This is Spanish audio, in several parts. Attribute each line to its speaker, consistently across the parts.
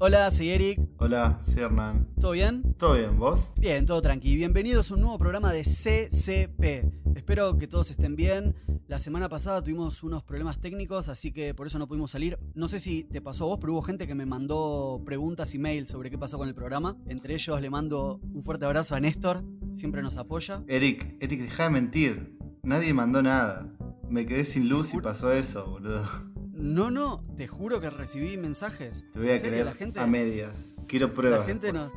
Speaker 1: Hola, soy Eric.
Speaker 2: Hola, soy Hernán.
Speaker 1: ¿Todo bien?
Speaker 2: ¿Todo bien, vos?
Speaker 1: Bien, todo tranqui. Bienvenidos a un nuevo programa de CCP. Espero que todos estén bien. La semana pasada tuvimos unos problemas técnicos, así que por eso no pudimos salir. No sé si te pasó a vos, pero hubo gente que me mandó preguntas y mails sobre qué pasó con el programa. Entre ellos le mando un fuerte abrazo a Néstor, siempre nos apoya.
Speaker 2: Eric, Eric, deja de mentir. Nadie mandó nada. Me quedé sin luz y pasó eso, boludo.
Speaker 1: No, no, te juro que recibí mensajes.
Speaker 2: Te voy a creer
Speaker 1: la gente,
Speaker 2: a medias. Quiero pruebas.
Speaker 1: La gente nos.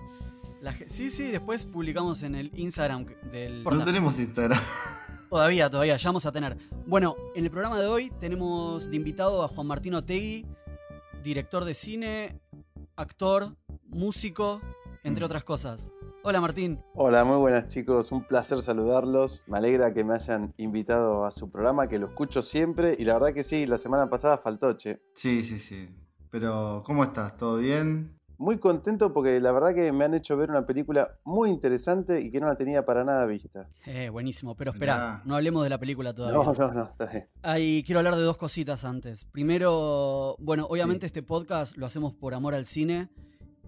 Speaker 1: la sí, sí, después publicamos en el Instagram del.
Speaker 2: No tenemos Instagram.
Speaker 1: Todavía, todavía, ya vamos a tener. Bueno, en el programa de hoy tenemos de invitado a Juan Martín Otegui, director de cine, actor, músico, entre
Speaker 2: Mm.
Speaker 1: otras cosas. Hola Martín.
Speaker 3: Hola, muy buenas chicos, un placer saludarlos. Me alegra que me hayan invitado a su programa, que lo escucho siempre y la verdad que sí, la semana pasada faltó, che.
Speaker 2: Sí, sí, sí. Pero, ¿cómo estás? ¿Todo bien?
Speaker 3: Muy contento porque la verdad que me han hecho ver una película muy interesante y que no la tenía para nada vista.
Speaker 1: Eh, buenísimo, pero espera, no hablemos de la película todavía.
Speaker 3: No, no, no, está bien.
Speaker 1: Ahí quiero hablar de dos cositas antes. Primero, bueno, obviamente este podcast lo hacemos por amor al cine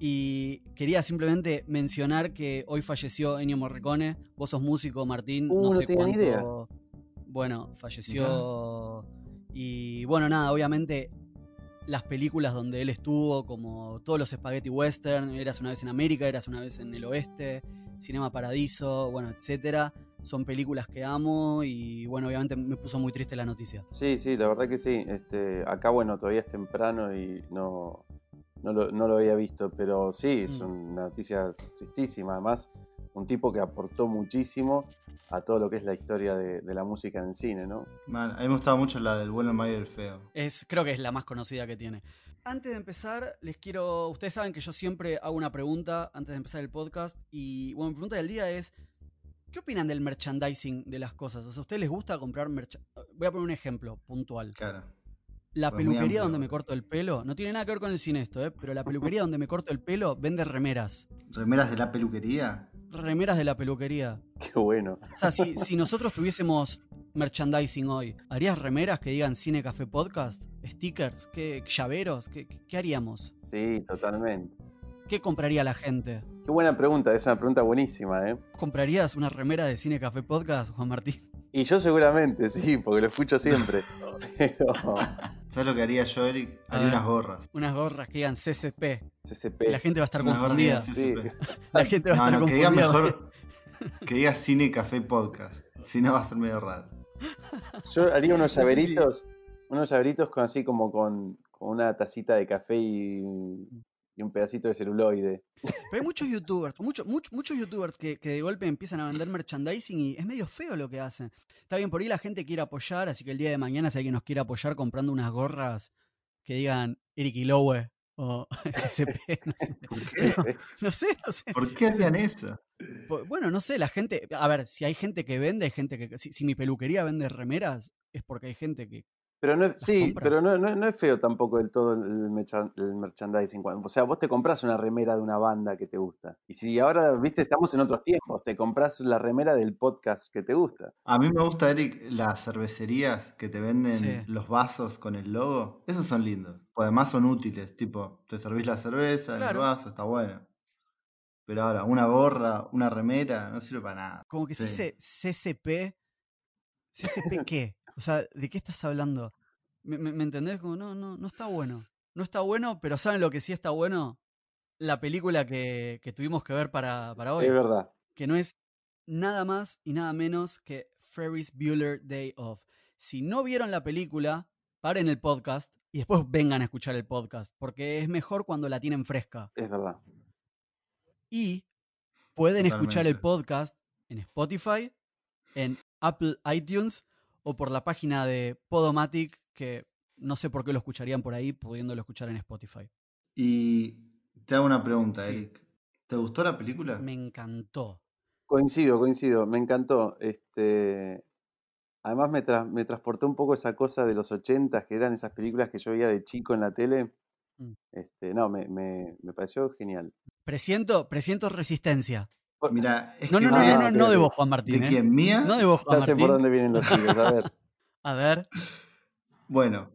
Speaker 1: y quería simplemente mencionar que hoy falleció Ennio Morricone. Vos sos músico, Martín,
Speaker 3: Uh,
Speaker 1: no
Speaker 3: no
Speaker 1: sé
Speaker 3: tenía ni
Speaker 1: cuánto.
Speaker 3: idea.
Speaker 1: Bueno, falleció y bueno, nada, obviamente las películas donde él estuvo, como todos los spaghetti western, Eras una vez en América, Eras una vez en el oeste, Cinema Paradiso, bueno, etcétera, son películas que amo y bueno, obviamente me puso muy triste la noticia.
Speaker 3: Sí, sí, la verdad que sí. Este, acá, bueno, todavía es temprano y no, no, lo, no lo había visto, pero sí, es
Speaker 1: Mm.
Speaker 3: una noticia tristísima. Además, un tipo que aportó muchísimo a todo lo que es la historia de, de la música en el cine, ¿no?
Speaker 2: Mal. A mí me gustaba mucho la del bueno, el malo y el feo.
Speaker 1: Es, creo que es la más conocida que tiene. Antes de empezar, les quiero. Ustedes saben que yo siempre hago una pregunta antes de empezar el podcast. Y bueno, mi pregunta del día es: ¿Qué opinan del merchandising de las cosas? O sea, ¿a ustedes les gusta comprar merchandising? Voy a poner un ejemplo puntual.
Speaker 2: Claro.
Speaker 1: La
Speaker 2: Pues
Speaker 1: peluquería donde me corto el pelo, no tiene nada que ver con el cine esto, ¿eh? pero la peluquería donde me corto el pelo vende remeras.
Speaker 2: ¿Remeras de la peluquería?
Speaker 1: Remeras de la peluquería.
Speaker 3: Qué bueno.
Speaker 1: O sea, si, si nosotros tuviésemos merchandising hoy, ¿harías remeras que digan Cine Café Podcast? ¿Stickers? ¿Qué, ¿Llaveros? ¿Qué, qué- qué haríamos?
Speaker 3: Sí, totalmente.
Speaker 1: ¿Qué compraría la gente?
Speaker 3: Qué buena pregunta, es una pregunta buenísima, ¿eh?
Speaker 1: ¿Comprarías una remera de Cine Café Podcast, Juan Martín?
Speaker 3: Y yo seguramente, sí, porque lo escucho siempre. Pero
Speaker 2: ¿Sabes lo que haría yo, Eric?
Speaker 1: A
Speaker 2: Haría
Speaker 1: ver.
Speaker 2: unas gorras.
Speaker 1: Unas gorras que digan CCP.
Speaker 3: CCP.
Speaker 1: Y la gente va a estar
Speaker 2: Unas
Speaker 1: confundida.
Speaker 3: Sí.
Speaker 1: La gente va a estar
Speaker 2: no, que diga
Speaker 1: confundida.
Speaker 2: mejor. Que diga cine, café, podcast. Si no, va a ser medio raro.
Speaker 3: Yo haría unos llaveritos, unos llaveritos con así como con, con una tacita de café y, y un pedacito de celuloide.
Speaker 1: Pero hay muchos youtubers, muchos muchos muchos youtubers que, que de golpe empiezan a vender merchandising y es medio feo lo que hacen. Está bien, por ahí la gente quiere apoyar, así que el día de mañana si alguien nos quiere apoyar comprando unas gorras que digan Eric Iloue o SCP, no sé.
Speaker 2: ¿Por qué?
Speaker 1: No sé, no sé.
Speaker 2: ¿Por qué hacían eso?
Speaker 1: Bueno, no sé, la gente, a ver, si hay gente que vende, hay gente que, si, si mi peluquería vende remeras, es porque hay gente que,
Speaker 3: Pero no es, sí,
Speaker 1: compra.
Speaker 3: pero no, no- no es feo tampoco del todo el, el merchandising. Cuando- O sea, vos te compras una remera de una banda que te gusta. Y si ahora, viste, estamos en otros tiempos, te compras la remera del podcast que te gusta.
Speaker 2: A mí me gusta, Eric, las cervecerías que te venden
Speaker 1: Sí.
Speaker 2: los vasos con el logo. Esos son lindos. O además son útiles. Tipo, te servís la cerveza
Speaker 1: Claro.
Speaker 2: el vaso, está bueno. Pero ahora, una gorra, una remera, no sirve para nada.
Speaker 1: como que se
Speaker 2: Sí.
Speaker 1: dice CCP, ¿CCP qué? O sea, ¿de qué estás hablando? ¿Me, me- me entendés? Como, no, no, no está bueno. No está bueno, pero ¿saben lo que sí está bueno? La película que, que tuvimos que ver para, para hoy.
Speaker 3: Es verdad.
Speaker 1: que no es nada más y nada menos que Ferris Bueller Day Off. Si no vieron la película, paren el podcast y después vengan a escuchar el podcast, porque es mejor cuando la tienen fresca.
Speaker 3: Es verdad.
Speaker 1: Y pueden escuchar el podcast en Spotify, en Apple iTunes o por la página de Podomatic, que no sé por qué lo escucharían por ahí, pudiéndolo escuchar en Spotify.
Speaker 2: Y te hago una pregunta,
Speaker 1: Sí.
Speaker 2: Eric. ¿Te gustó la película?
Speaker 1: Me encantó.
Speaker 3: Coincido, coincido, me encantó. Este, además me, tra- me transportó un poco esa cosa de los ochentas, que eran esas películas que yo veía de chico en la tele.
Speaker 1: Mm.
Speaker 3: Este, no, me, me, me pareció genial.
Speaker 1: Presiento, presiento resistencia.
Speaker 2: Mira,
Speaker 1: No, no, no, no, no, no de vos, Juan Martín.
Speaker 2: ¿De
Speaker 1: ¿eh?
Speaker 2: quién? ¿Mía?
Speaker 1: No de vos, Juan
Speaker 3: Ya sé por
Speaker 1: Martín.
Speaker 3: dónde vienen los tiros, a ver.
Speaker 1: A ver.
Speaker 2: Bueno,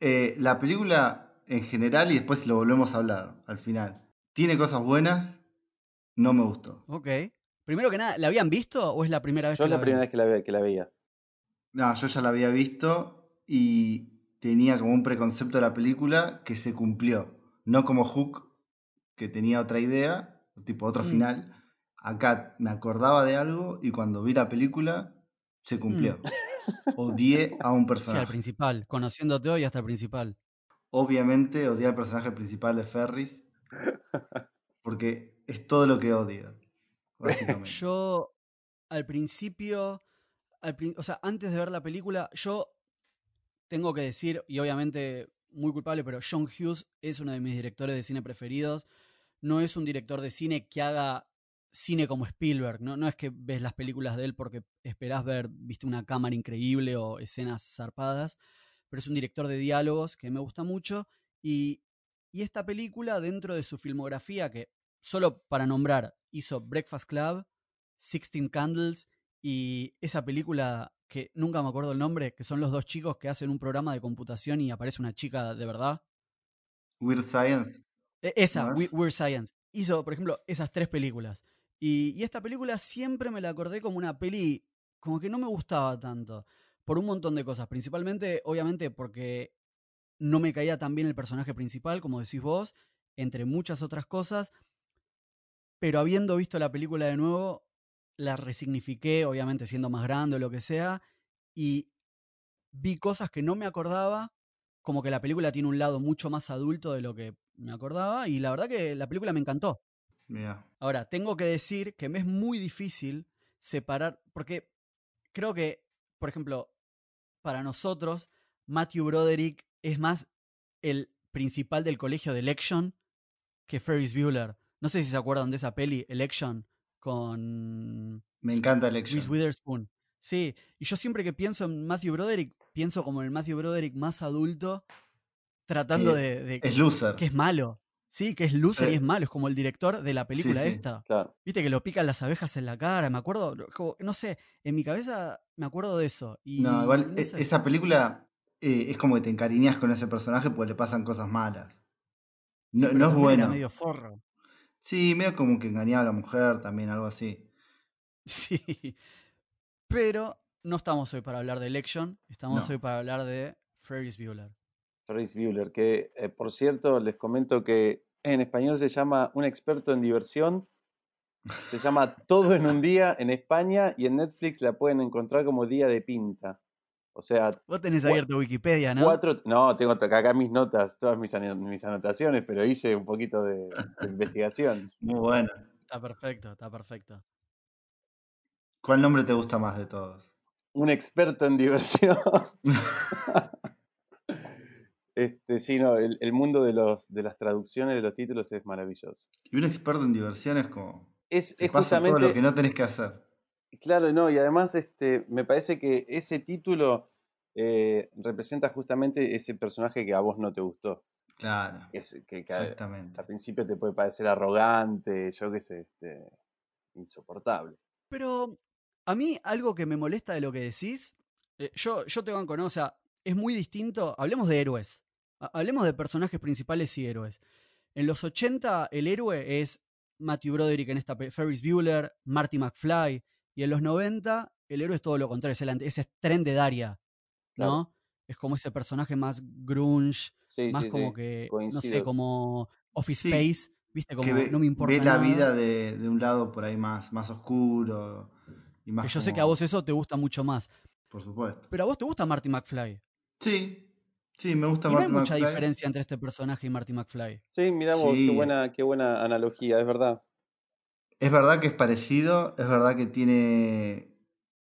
Speaker 2: eh, la película en general y después lo volvemos a hablar al final. Tiene cosas buenas, no me gustó.
Speaker 1: Ok. Primero que nada, ¿la habían visto o es la primera vez
Speaker 3: Yo
Speaker 1: que
Speaker 3: es la
Speaker 1: la
Speaker 3: primera vez que la, ve- que la veía.
Speaker 2: No, yo ya la había visto y tenía como un preconcepto de la película que se cumplió. No como Hook, que tenía otra idea, tipo otro
Speaker 1: Mm.
Speaker 2: final. Acá me acordaba de algo y cuando vi la película se cumplió. Odié a un
Speaker 1: Sí, al
Speaker 2: personaje.
Speaker 1: principal. Conociéndote hoy hasta el principal.
Speaker 2: Obviamente odié al personaje principal de Ferris porque es todo lo que odio, básicamente.
Speaker 1: Yo, al principio, al o sea, antes de ver la película, yo tengo que decir, y obviamente muy culpable, pero John Hughes es uno de mis directores de cine preferidos. No es un director de cine que haga cine como Spielberg, ¿no? No es que ves las películas de él porque esperás ver, viste, una cámara increíble o escenas zarpadas, pero es un director de diálogos que me gusta mucho y, y esta película dentro de su filmografía, que solo para nombrar, hizo Breakfast Club, Sixteen Candles y esa película que nunca me acuerdo el nombre, que son los dos chicos que hacen un programa de computación y aparece una chica de verdad.
Speaker 2: Weird Science.
Speaker 1: E- Esa,
Speaker 2: ¿No?
Speaker 1: Weird Science. Hizo, por ejemplo, esas tres películas. Y, esta película siempre me la acordé como una peli como que no me gustaba tanto. Por un montón de cosas. Principalmente, obviamente, porque no me caía tan bien el personaje principal, como decís vos, entre muchas otras cosas. Pero habiendo visto la película de nuevo, la resignifiqué, obviamente siendo más grande o lo que sea, y vi cosas que no me acordaba, como que la película tiene un lado mucho más adulto de lo que me acordaba, y la verdad que la película me encantó. Ahora, tengo que decir que me es muy difícil separar, porque creo que, por ejemplo, para nosotros, Matthew Broderick es más el principal del colegio de Election que Ferris Bueller. No sé si se acuerdan de esa peli, Election, con
Speaker 2: Me encanta
Speaker 1: Reese
Speaker 2: Election.
Speaker 1: Witherspoon. Sí, y yo siempre que pienso en Matthew Broderick, pienso como el Matthew Broderick más adulto, tratando
Speaker 2: Que
Speaker 1: de, de-
Speaker 2: Es loser.
Speaker 1: que es malo. Sí, que es loser y
Speaker 2: Sí.
Speaker 1: es malo, es como el director de la película
Speaker 2: sí.
Speaker 1: esta.
Speaker 3: Claro.
Speaker 1: Viste que lo pican las abejas en la cara, me acuerdo, como- no sé, en mi cabeza me acuerdo de eso. Y,
Speaker 2: No, igual
Speaker 1: no
Speaker 2: e-
Speaker 1: sé.
Speaker 2: esa película eh, es como que te encariñas con ese personaje porque le pasan cosas malas. No, es
Speaker 1: también era
Speaker 2: bueno.
Speaker 1: medio forro.
Speaker 2: Sí, medio como que engañaba a la mujer también, algo así.
Speaker 1: Sí. Pero no estamos hoy para hablar de Election, estamos hoy para hablar de Ferris Bueller.
Speaker 3: Ferris Bueller, que eh, por cierto les comento que en español se llama Un experto en diversión. Se llama Todo en un día en España y en Netflix la pueden encontrar como Día de Pinta. O sea,
Speaker 1: Vos tenés abierto Wikipedia, ¿no?
Speaker 3: cuatro. No, tengo acá mis notas, todas mis anotaciones, pero hice un poquito de, de investigación.
Speaker 2: Muy bueno.
Speaker 1: Está perfecto, está perfecto.
Speaker 2: ¿Cuál nombre te gusta más de todos?
Speaker 3: Un experto en diversión. Este, sí, no, el, el mundo de, los, de las traducciones de los títulos es maravilloso.
Speaker 2: Y un experto en diversión es como.
Speaker 3: Es,
Speaker 2: Te
Speaker 3: es
Speaker 2: pasa todo
Speaker 3: justamente.
Speaker 2: lo que no tenés que hacer.
Speaker 3: Claro, no, y además este, me parece que ese título eh, representa justamente ese personaje que a vos no te gustó.
Speaker 2: Claro.
Speaker 3: Que, es- que-
Speaker 2: Exactamente.
Speaker 3: al principio te puede parecer arrogante, yo qué sé, este, insoportable.
Speaker 1: Pero a mí algo que me molesta de lo que decís, eh, yo, yo te banco, ¿no? O sea, es muy distinto. Hablemos de héroes. Ha- Hablemos de personajes principales y héroes. En los 80 el héroe es Matthew Broderick en esta Ferris Bueller, Marty McFly. Y en los 90 el héroe es todo lo contrario, es el ese es Tren de Daria, ¿no? Es como ese personaje más grunge,
Speaker 3: Sí,
Speaker 1: más
Speaker 3: sí,
Speaker 1: como
Speaker 3: sí,
Speaker 1: que, no sé, como Office
Speaker 2: Sí,
Speaker 1: Space, ¿viste? Como
Speaker 2: ve,
Speaker 1: no me importa
Speaker 2: ve la
Speaker 1: nada.
Speaker 2: vida de, de un lado por ahí más, más oscuro. Y más
Speaker 1: que yo sé que a vos eso te gusta mucho más.
Speaker 2: Por supuesto.
Speaker 1: Pero a vos te gusta Marty McFly.
Speaker 2: Sí, sí, me gusta
Speaker 1: Y no hay mucha
Speaker 2: McFly.
Speaker 1: diferencia entre este personaje y Marty McFly.
Speaker 3: Sí, mirá vos, qué buena, qué buena analogía, es verdad.
Speaker 2: Es verdad que es parecido, es verdad que tiene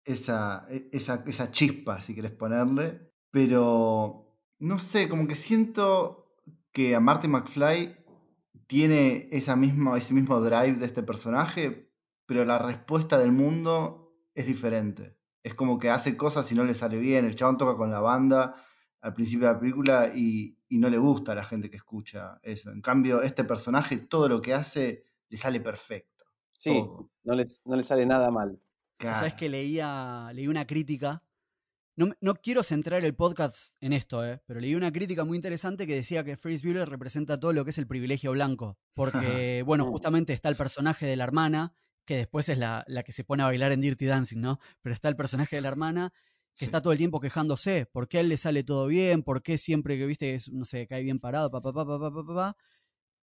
Speaker 2: esa, e- esa, esa chispa, si querés ponerle, pero no sé, como que siento que a Marty McFly tiene esa misma, ese mismo drive de este personaje, pero la respuesta del mundo es diferente. Es como que hace cosas y no le sale bien. El chabón toca con la banda al principio de la película y, y no le gusta a la gente que escucha eso. En cambio, este personaje, todo lo que hace, le sale perfecto.
Speaker 3: Sí,
Speaker 2: Todo.
Speaker 3: no les, no le sale nada mal.
Speaker 1: ¿Sabes que leía, leí una crítica no, me- no quiero centrar el podcast en esto, ¿eh? pero leí una crítica muy interesante que decía que Ferris Bueller representa todo lo que es el privilegio blanco. Porque, bueno,
Speaker 3: Mm.
Speaker 1: justamente está el personaje de la hermana, que después es la, la que se pone a bailar en Dirty Dancing, ¿no? Pero está el personaje de la hermana que
Speaker 2: Sí.
Speaker 1: está todo el tiempo quejándose. ¿Por qué a él le sale todo bien? ¿Por qué siempre que, viste, es- no sé, cae bien parado? Pa, pa, pa, pa, pa, pa?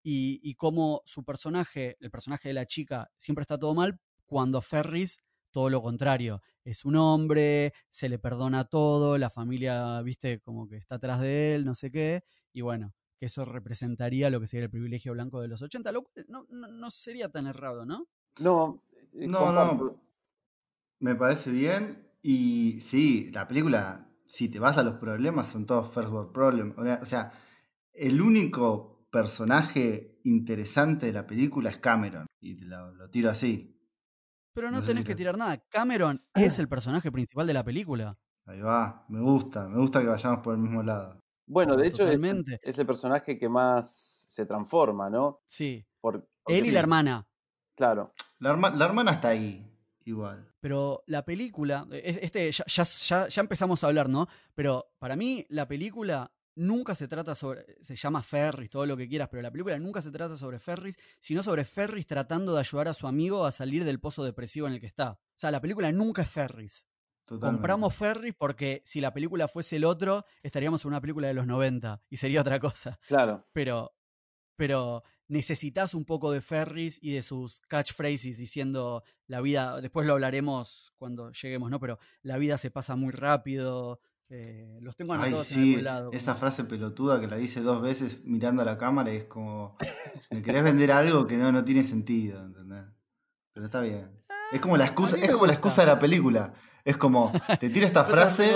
Speaker 1: Y, y cómo su personaje, el personaje de la chica, siempre está todo mal, cuando Ferris, todo lo contrario. Es un hombre, se le perdona todo, la familia, viste, como que está atrás de él, no sé qué. Y bueno, que eso representaría lo que sería el privilegio blanco de los 80, lo cual no, no, no sería tan errado, ¿no?
Speaker 3: No, eh,
Speaker 2: No, no. Me parece bien. Y sí, la película, si te vas a los problemas, son todos first world problems. O sea- el único personaje interesante de la película es Cameron. Y te lo, lo tiro así.
Speaker 1: Pero no,
Speaker 2: No sé
Speaker 1: tenés
Speaker 2: si
Speaker 1: que
Speaker 2: te-
Speaker 1: tirar nada. Cameron es el personaje principal de la película.
Speaker 2: Ahí va. Me gusta. Me gusta que vayamos por el mismo lado.
Speaker 3: Bueno, de
Speaker 1: No,
Speaker 3: hecho es el,
Speaker 1: totalmente.
Speaker 3: es el personaje que más se transforma, ¿no?
Speaker 1: Sí.
Speaker 3: Por,
Speaker 1: Él y la hermana.
Speaker 3: Claro.
Speaker 2: La, herma- la hermana está ahí. Igual.
Speaker 1: Pero la película, es- este, ya, ya, ya- ya empezamos a hablar, ¿no? Pero para mí la película nunca se trata sobre, se llama Ferris, todo lo que quieras, pero la película nunca se trata sobre Ferris, sino sobre Ferris tratando de ayudar a su amigo a salir del pozo depresivo en el que está. O sea, la película nunca es Ferris.
Speaker 2: Totalmente.
Speaker 1: Compramos Ferris porque si la película fuese el otro, estaríamos en una película de los 90 y sería otra cosa.
Speaker 3: Claro.
Speaker 1: Pero, pero necesitas un poco de Ferris y de sus catchphrases diciendo la vida, después lo hablaremos cuando lleguemos, ¿no? Pero la vida se pasa muy rápido. eh, los tengo anotados en
Speaker 2: sí,
Speaker 1: algún lado.
Speaker 2: esa
Speaker 1: como-
Speaker 2: frase pelotuda que la dice dos veces mirando a la cámara y es como, me querés vender algo que no, no tiene sentido, ¿entendés? Pero está bien. Es como la excusa,
Speaker 1: mí
Speaker 2: es como la excusa de la película. Es como, te tiro esta frase,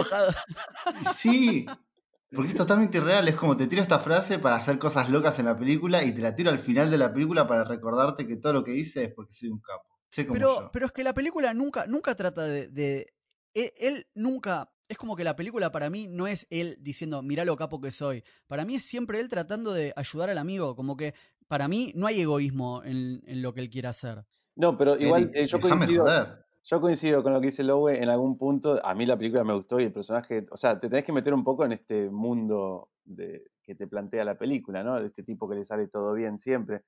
Speaker 2: sí, porque es totalmente irreal, es como te tiro esta frase para hacer cosas locas en la película y te la tiro al final de la película para recordarte que todo lo que hice es porque soy un capo. Sé como
Speaker 1: Pero,
Speaker 2: yo.
Speaker 1: pero es que la película nunca, nunca trata de, de- él, él nunca. Es como que la película para mí no es él diciendo, mirá lo capo que soy. Para mí es siempre él tratando de ayudar al amigo. Como que para mí no hay egoísmo en, en lo que él quiere hacer.
Speaker 3: No, pero igual
Speaker 2: Eric,
Speaker 3: eh, yo coincido.
Speaker 2: joder.
Speaker 3: Yo coincido con lo que dice Lowe en algún punto. A mí la película me gustó y el personaje, o sea, te tenés que meter un poco en este mundo de, que te plantea la película, ¿no? De este tipo que le sale todo bien siempre.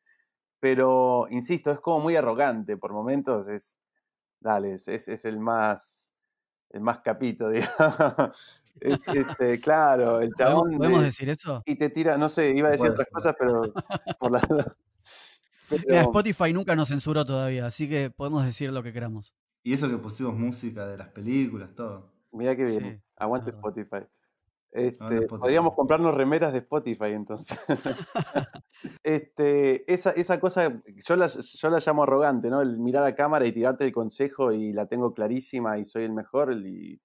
Speaker 3: Pero, insisto, es como muy arrogante por momentos. Es, dale, es, es, el más, el más capito, digamos. Es, este, claro, el
Speaker 1: ¿Podemos,
Speaker 3: chabón.
Speaker 1: podemos
Speaker 3: de-
Speaker 1: decir eso?
Speaker 3: y te tira, no sé, iba a decir otras cosas, pero por la.
Speaker 1: Mira,
Speaker 3: pero-
Speaker 1: Spotify nunca nos censuró todavía, así que podemos decir lo que queramos.
Speaker 2: Y eso que pusimos música de las películas, todo.
Speaker 3: Mirá qué
Speaker 1: Sí,
Speaker 3: bien. Aguante
Speaker 1: verdad.
Speaker 3: Spotify. Este,
Speaker 2: Spotify.
Speaker 3: podríamos comprarnos remeras de Spotify entonces. este, esa, esa cosa, yo la, yo la llamo arrogante, ¿no? El mirar a cámara y tirarte el consejo y la tengo clarísima y soy el mejor. Y,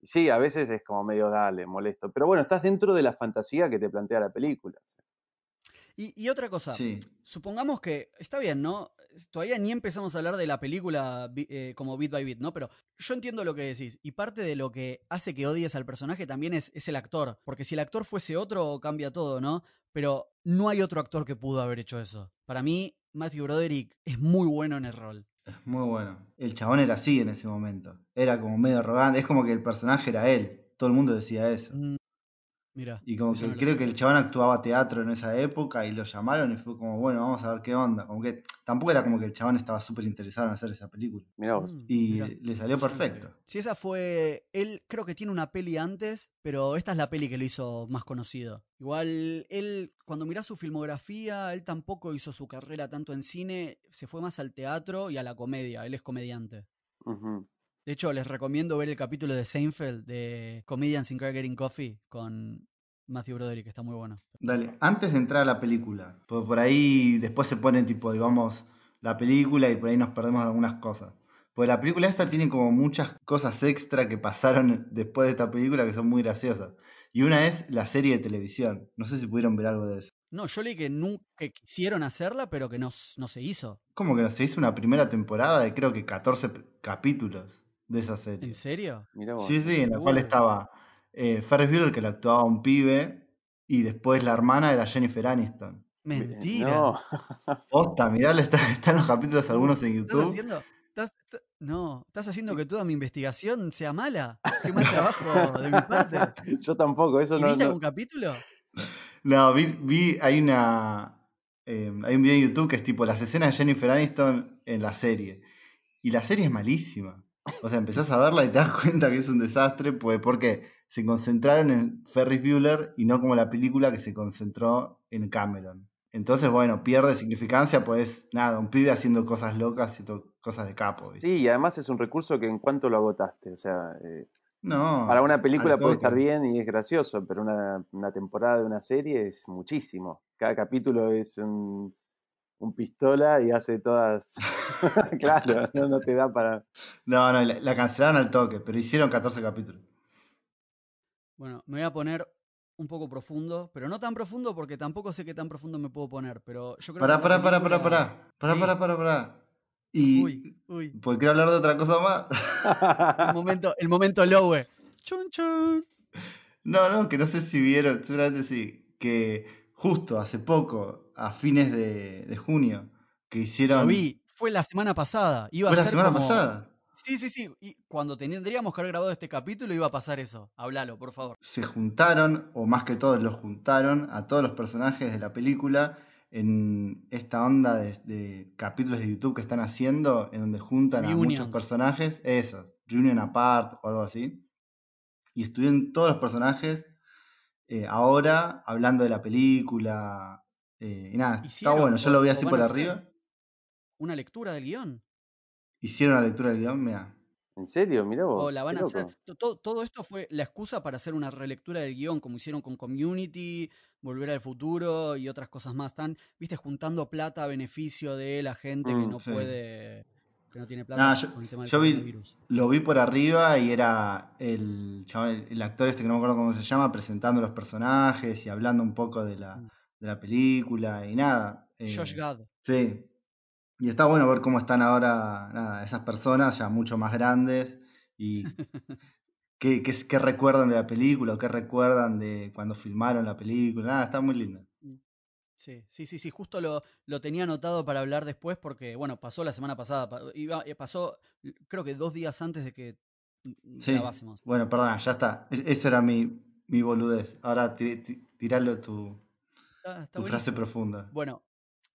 Speaker 3: y sí, a veces es como medio dale, molesto. Pero bueno, estás dentro de la fantasía que te plantea la película. sea.
Speaker 1: Y, y otra cosa,
Speaker 2: Sí.
Speaker 1: supongamos que está bien, ¿no? Todavía ni empezamos a hablar de la película eh, como bit by bit, ¿no? Pero yo entiendo lo que decís. Y parte de lo que hace que odies al personaje también es, es el actor. Porque si el actor fuese otro, cambia todo, ¿no? Pero no hay otro actor que pudo haber hecho eso. Para mí, Matthew Broderick es muy bueno en el rol.
Speaker 2: Es muy bueno. El chabón era así en ese momento. Era como medio arrogante. Es como que el personaje era él. Todo el mundo decía eso.
Speaker 1: Mm, Mira.
Speaker 2: Y como que creo que el chabón actuaba teatro en esa época y lo llamaron y fue como, bueno, vamos a ver qué onda. Como que tampoco era como que el chabón estaba súper interesado en hacer esa película.
Speaker 3: Mirá vos.
Speaker 1: Mm,
Speaker 2: Y
Speaker 1: mirá.
Speaker 2: le salió perfecto.
Speaker 1: Sí, esa fue. Él creo que tiene una peli antes, pero esta es la peli que lo hizo más conocido. Igual, él, cuando mirás su filmografía, él tampoco hizo su carrera tanto en cine, se fue más al teatro y a la comedia. Él es comediante. De hecho, les recomiendo ver el capítulo de Seinfeld de Comedians in Crack Getting Coffee con Matthew Broderick, que está muy bueno.
Speaker 2: Dale, antes de entrar a la película, porque por ahí después se pone tipo, digamos, la película y por ahí nos perdemos de algunas cosas. Porque la película esta tiene como muchas cosas extra que pasaron después de esta película que son muy graciosas. Y una es la serie de televisión. No sé si pudieron ver algo de eso.
Speaker 1: No, yo leí que nunca que quisieron hacerla, pero que no, se hizo.
Speaker 2: Como que no se hizo una primera temporada de creo que 14 p- capítulos de esa serie.
Speaker 1: ¿En serio?
Speaker 2: Sí, sí, en la cual
Speaker 1: Uh.
Speaker 2: estaba eh, Ferris Bueller que le actuaba un pibe y después la hermana era Jennifer Aniston.
Speaker 1: Mentira.
Speaker 3: No.
Speaker 2: Posta, mirá, está, están los capítulos algunos en
Speaker 1: ¿Estás
Speaker 2: YouTube.
Speaker 1: haciendo? estás- t- No, estás haciendo que toda mi investigación sea mala. Qué mal trabajo de mi parte.
Speaker 3: Yo tampoco, eso
Speaker 1: ¿Y
Speaker 3: no.
Speaker 1: viste
Speaker 3: no-
Speaker 1: algún capítulo?
Speaker 2: No, vi, vi- hay una. eh, hay un video en YouTube que es tipo las escenas de Jennifer Aniston en la serie. Y la serie es malísima. O sea, empezás a verla y te das cuenta que es un desastre, pues porque se concentraron en Ferris Bueller y no como la película que se concentró en Cameron. Entonces, bueno, pierde significancia, pues nada, un pibe haciendo cosas locas y cosas de capo. ¿viste?
Speaker 3: Sí, y además es un recurso que en cuanto lo agotaste. O sea, eh,
Speaker 2: No.
Speaker 3: para una película puede estar bien y es gracioso, pero una, una temporada de una serie es muchísimo. Cada capítulo es un, un pistola y hace todas. claro, no, no te da para.
Speaker 2: No, no, la, la cancelaron al toque, pero hicieron 14 capítulos.
Speaker 1: Bueno, me voy a poner un poco profundo, pero no tan profundo porque tampoco sé qué tan profundo me puedo poner, pero yo creo
Speaker 2: Pará,
Speaker 1: que
Speaker 2: pará, pará, pará,
Speaker 1: película-
Speaker 2: pará. Pará,
Speaker 1: Sí.
Speaker 2: pará, pará, pará. Y.
Speaker 1: Uy, uy.
Speaker 2: Porque quiero hablar de otra cosa más.
Speaker 1: El momento, el momento lowe. Chun chun.
Speaker 2: No, no, que no sé si vieron, seguramente sí, que justo hace poco, a fines de, de junio, que hicieron...
Speaker 1: Lo vi, fue la semana pasada. Iba
Speaker 2: Fue
Speaker 1: a
Speaker 2: la
Speaker 1: ser
Speaker 2: semana
Speaker 1: como-
Speaker 2: pasada.
Speaker 1: Sí, sí, sí. Y cuando tendríamos que haber grabado este capítulo iba a pasar eso. Hablalo, por favor.
Speaker 2: Se juntaron, o más que todo, los juntaron a todos los personajes de la película en esta onda de, de capítulos de YouTube que están haciendo, en donde juntan a muchos personajes, eso, Reunion Apart o algo así. Y estuvieron todos los personajes eh, ahora hablando de la película. Eh, y nada,
Speaker 1: Hicieron,
Speaker 2: está bueno, yo lo vi así por arriba.
Speaker 1: Una lectura del guion.
Speaker 2: Hicieron la lectura del guion, mira.
Speaker 3: ¿En serio? Mirá vos.
Speaker 1: O la van a hacer. Todo, todo esto fue la excusa para hacer una relectura del guion, como hicieron con Community, Volver al Futuro y otras cosas más. Están, viste, juntando plata a beneficio de la gente que
Speaker 3: Mm,
Speaker 1: no
Speaker 2: sí.
Speaker 1: puede, que no tiene plata
Speaker 2: yo-
Speaker 1: con el tema del
Speaker 2: yo vi-
Speaker 1: coronavirus.
Speaker 2: Lo vi por arriba y era el, el actor este que no me acuerdo cómo se llama, presentando los personajes y hablando un poco de la,
Speaker 1: Mm.
Speaker 2: De la película y nada.
Speaker 1: Josh
Speaker 2: eh,
Speaker 1: Gad.
Speaker 2: Sí. Y está bueno ver cómo están ahora nada, esas personas ya mucho más grandes y qué, qué, qué recuerdan de la película o qué recuerdan de cuando filmaron la película. Nada, está muy linda.
Speaker 1: Sí, sí, sí, sí, justo lo, lo tenía anotado para hablar después porque, bueno, pasó la semana pasada, pa- iba- eh, pasó creo que dos días antes de que mm,
Speaker 2: Sí.
Speaker 1: grabásemos.
Speaker 2: Bueno, perdona, ya está. Es- esa era mi, mi boludez. Ahora ti- ti- tiralo tu,
Speaker 1: Está, está
Speaker 2: tu frase profunda.
Speaker 1: Bueno,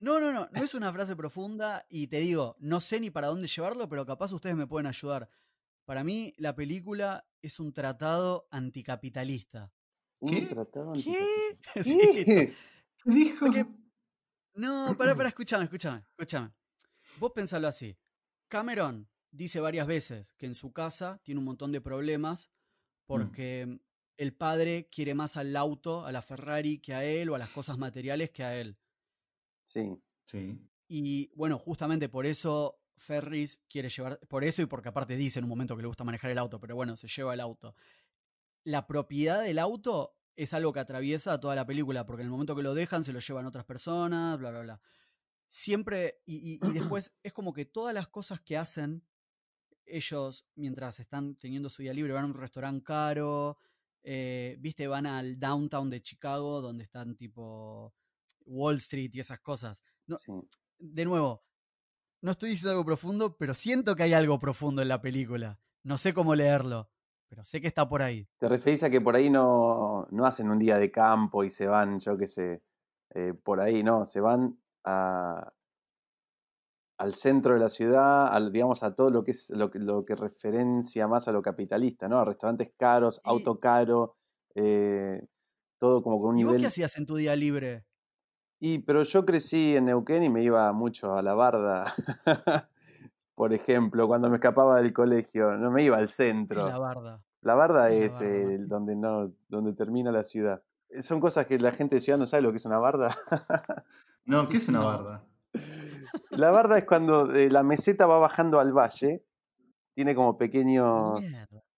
Speaker 1: no, no, no, no es una frase profunda y te digo, no sé ni para dónde llevarlo, pero capaz ustedes me pueden ayudar. Para mí, la película es un tratado anticapitalista.
Speaker 3: Un
Speaker 2: ¿Qué?
Speaker 3: tratado
Speaker 1: ¿Qué?
Speaker 3: anticapitalista.
Speaker 1: Sí,
Speaker 3: ¿Qué?
Speaker 2: ¿Qué dijo?
Speaker 1: porque- No, pará, pará, escúchame, escúchame, escúchame. Vos pensalo así. Cameron dice varias veces que en su casa tiene un montón de problemas porque el padre quiere más al auto, a la Ferrari que a él o a las cosas materiales que a él.
Speaker 3: Sí.
Speaker 2: Sí.
Speaker 1: Y bueno, justamente por eso Ferris quiere llevar, por eso y porque aparte dice en un momento que le gusta manejar el auto, pero bueno, se lleva el auto. La propiedad del auto es algo que atraviesa toda la película, porque en el momento que lo dejan se lo llevan otras personas, bla, bla, bla. Siempre, y, y- y después es como que todas las cosas que hacen ellos mientras están teniendo su día libre, van a un restaurante caro, eh, viste, van al downtown de Chicago, donde están tipo Wall Street y esas cosas. No,
Speaker 3: sí.
Speaker 1: de nuevo, no estoy diciendo algo profundo, pero siento que hay algo profundo en la película. No sé cómo leerlo, pero sé que está por ahí.
Speaker 3: ¿Te referís a que por ahí no, no hacen un día de campo y se van, yo qué sé, eh, por ahí, no, se van a, al centro de la ciudad, al, digamos, a todo lo que es lo que, lo que referencia más a lo capitalista, ¿no? A restaurantes caros,
Speaker 1: Y-
Speaker 3: auto caro, eh, todo como con un
Speaker 1: ¿Y vos
Speaker 3: nivel...
Speaker 1: qué hacías en tu día libre?
Speaker 3: Y, pero yo crecí en Neuquén y me iba mucho a la barda. Por ejemplo, cuando me escapaba del colegio, no me iba al
Speaker 1: ¿Qué
Speaker 3: centro.
Speaker 1: es la barda?
Speaker 3: La barda
Speaker 1: ¿Qué es
Speaker 3: es
Speaker 1: la barda,
Speaker 3: eh, donde no, donde termina la ciudad. Eh, Son cosas que la gente de ciudad no sabe lo que es una barda.
Speaker 2: No, ¿qué es una
Speaker 1: No.
Speaker 2: barda?
Speaker 3: La barda es cuando eh, la meseta va bajando al valle. Tiene como pequeños.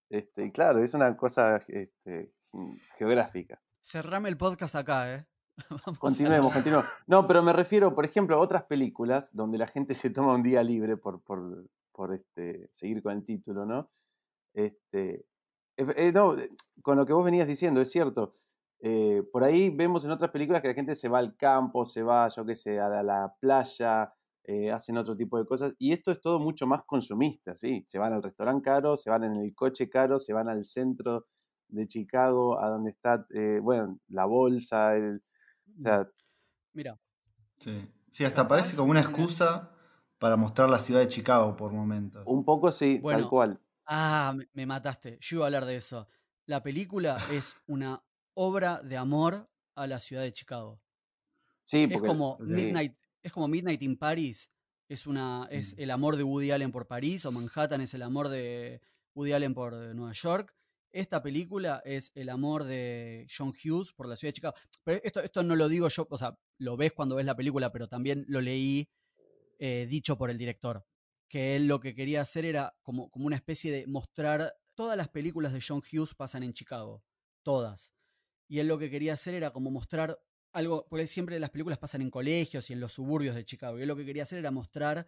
Speaker 3: Este, y claro, es una cosa este, ge- geográfica.
Speaker 1: Cerrame el podcast acá, ¿eh? Vamos
Speaker 3: Continuemos, continuemos. No, pero me refiero, por ejemplo, a otras películas donde la gente se toma un día libre por, por, por este, seguir con el título, ¿no? Este, eh, eh, no, con lo que vos venías diciendo, es cierto. Eh, por ahí vemos en otras películas que la gente se va al campo, se va, yo qué sé, a la, la playa, eh, hacen otro tipo de cosas. Y esto es todo mucho más consumista, ¿sí? Se van al restaurante caro, se van en el coche caro, se van al centro de Chicago, a donde está, eh, bueno, la bolsa, el, o
Speaker 1: Mm.
Speaker 3: sea,
Speaker 1: Mira,
Speaker 2: Sí, sí hasta parece como una excusa para mostrar la ciudad de Chicago por momentos.
Speaker 3: un poco sí, tal
Speaker 1: Bueno,
Speaker 3: cual.
Speaker 1: Ah, me, me mataste. Yo iba a hablar de eso. La película es una obra de amor a la ciudad de Chicago.
Speaker 3: Sí,
Speaker 1: Es
Speaker 3: porque
Speaker 1: como
Speaker 2: sí.
Speaker 1: Midnight, es como Midnight in Paris. Es una, es el amor de Woody Allen por París, o Manhattan es el amor de Woody Allen por eh, Nueva York. Esta película es el amor de John Hughes por la ciudad de Chicago. Pero esto, esto no lo digo yo, o sea, lo ves cuando ves la película, pero también lo leí eh, dicho por el director. Que él lo que quería hacer era como, como una especie de mostrar. Todas las películas de John Hughes pasan en Chicago. Todas. Y él lo que quería hacer era como mostrar algo. Porque siempre las películas pasan en colegios y en los suburbios de Chicago. Y él lo que quería hacer era mostrar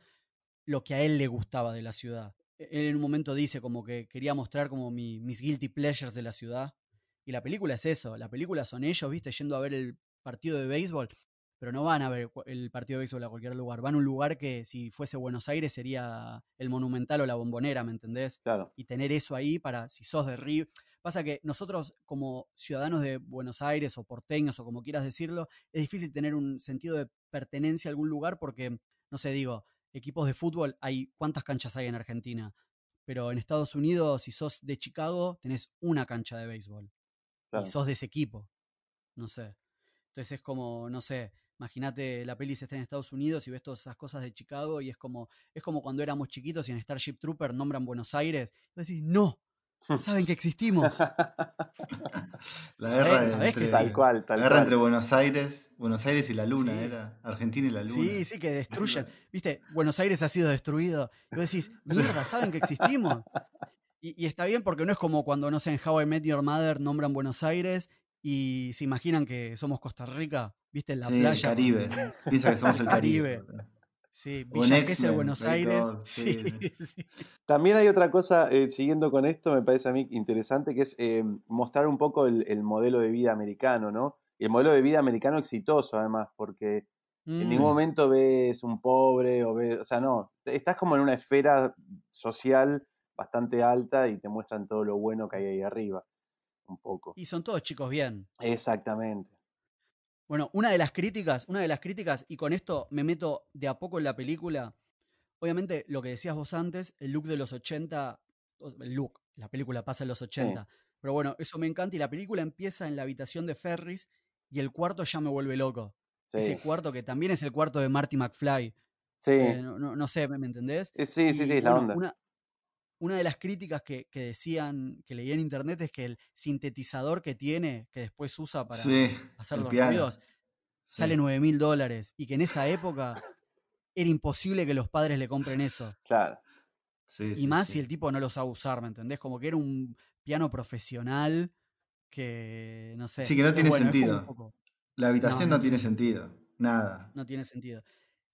Speaker 1: lo que a él le gustaba de la ciudad. E- Él en un momento dice como que quería mostrar como mi- mis guilty pleasures de la ciudad. Y la película es eso. La película son ellos, viste, yendo a ver el partido de béisbol pero no van a ver el partido de béisbol a cualquier lugar. Van a un lugar que si fuese Buenos Aires sería el Monumental o la Bombonera, ¿me entendés?
Speaker 3: Claro,
Speaker 1: Y tener eso ahí para si sos de River. Pasa que nosotros como ciudadanos de Buenos Aires o porteños o como quieras decirlo, es difícil tener un sentido de pertenencia a algún lugar porque, no sé, digo, equipos de fútbol, hay ¿cuántas canchas hay en Argentina? Pero en Estados Unidos, si sos de Chicago, tenés una cancha de béisbol
Speaker 3: claro.
Speaker 1: y sos de ese equipo. No sé. Entonces es como, no sé, imagínate la peli se está en Estados Unidos y ves todas esas cosas de Chicago y es como, es como cuando éramos chiquitos y en Starship Trooper nombran Buenos Aires. Y decís, no, saben que existimos.
Speaker 2: La
Speaker 1: ¿Sabés-
Speaker 2: guerra
Speaker 1: sabés
Speaker 2: entre,
Speaker 1: sí?
Speaker 3: Tal cual, tal
Speaker 2: la guerra
Speaker 3: cual.
Speaker 2: entre Buenos Aires, Buenos Aires y la Luna,
Speaker 1: Sí.
Speaker 2: era Argentina y la Luna.
Speaker 1: Sí, sí, que destruyen. Viste, Buenos Aires ha sido destruido. Y vos decís, mierda, ¿saben que existimos? Y, y está bien porque no es como cuando, no sé, en How I Met Your Mother nombran Buenos Aires y se imaginan que somos Costa Rica, viste, en la
Speaker 2: Sí, el
Speaker 1: playa. con-
Speaker 2: Caribe. Piensa que somos el Caribe.
Speaker 1: Caribe. Sí, Villa Gesell, Buenos Aires.
Speaker 2: todo,
Speaker 1: Sí,
Speaker 2: sí,
Speaker 1: sí.
Speaker 3: También hay otra cosa, eh, siguiendo con esto, me parece a mí interesante, que es eh, mostrar un poco el, el modelo de vida americano, ¿no? Y el modelo de vida americano exitoso, además, porque en ningún
Speaker 1: Mm,
Speaker 3: momento ves un pobre o ves, o sea, no, estás como en una esfera social bastante alta y te muestran todo lo bueno que hay ahí arriba, un poco.
Speaker 1: Y son todos chicos bien.
Speaker 3: Exactamente.
Speaker 1: Bueno, una de las críticas, una de las críticas, y con esto me meto de a poco en la película. Obviamente, lo que decías vos antes, el look de los 80, o- el look, la película pasa en los 80. Pero bueno, eso me encanta. Y la película empieza en la habitación de Ferris y el cuarto ya me vuelve loco.
Speaker 3: Sí,
Speaker 1: Ese cuarto que también es el cuarto de Marty McFly.
Speaker 3: sí,
Speaker 1: Eh, no, no- no sé, ¿me, entendés?
Speaker 3: Eh, sí, sí, sí, es la
Speaker 1: bueno,
Speaker 3: onda.
Speaker 1: Una, una de las críticas que, que decían, que leí en internet, es que el sintetizador que tiene, que después usa para
Speaker 2: Sí,
Speaker 1: hacer los
Speaker 2: piano.
Speaker 1: ruidos, sale
Speaker 2: Sí.
Speaker 1: 9 mil dólares. Y que en esa época era imposible que los padres le compren eso.
Speaker 3: Claro.
Speaker 2: Sí,
Speaker 1: Y más si el tipo no lo sabe usar, ¿me entendés? Como que era un piano profesional que, no sé.
Speaker 2: Sí, que no tiene
Speaker 1: bueno,
Speaker 2: sentido. La habitación
Speaker 1: no
Speaker 2: no, tiene
Speaker 1: tiene sentido.
Speaker 2: sentido. Nada.
Speaker 1: no tiene sentido.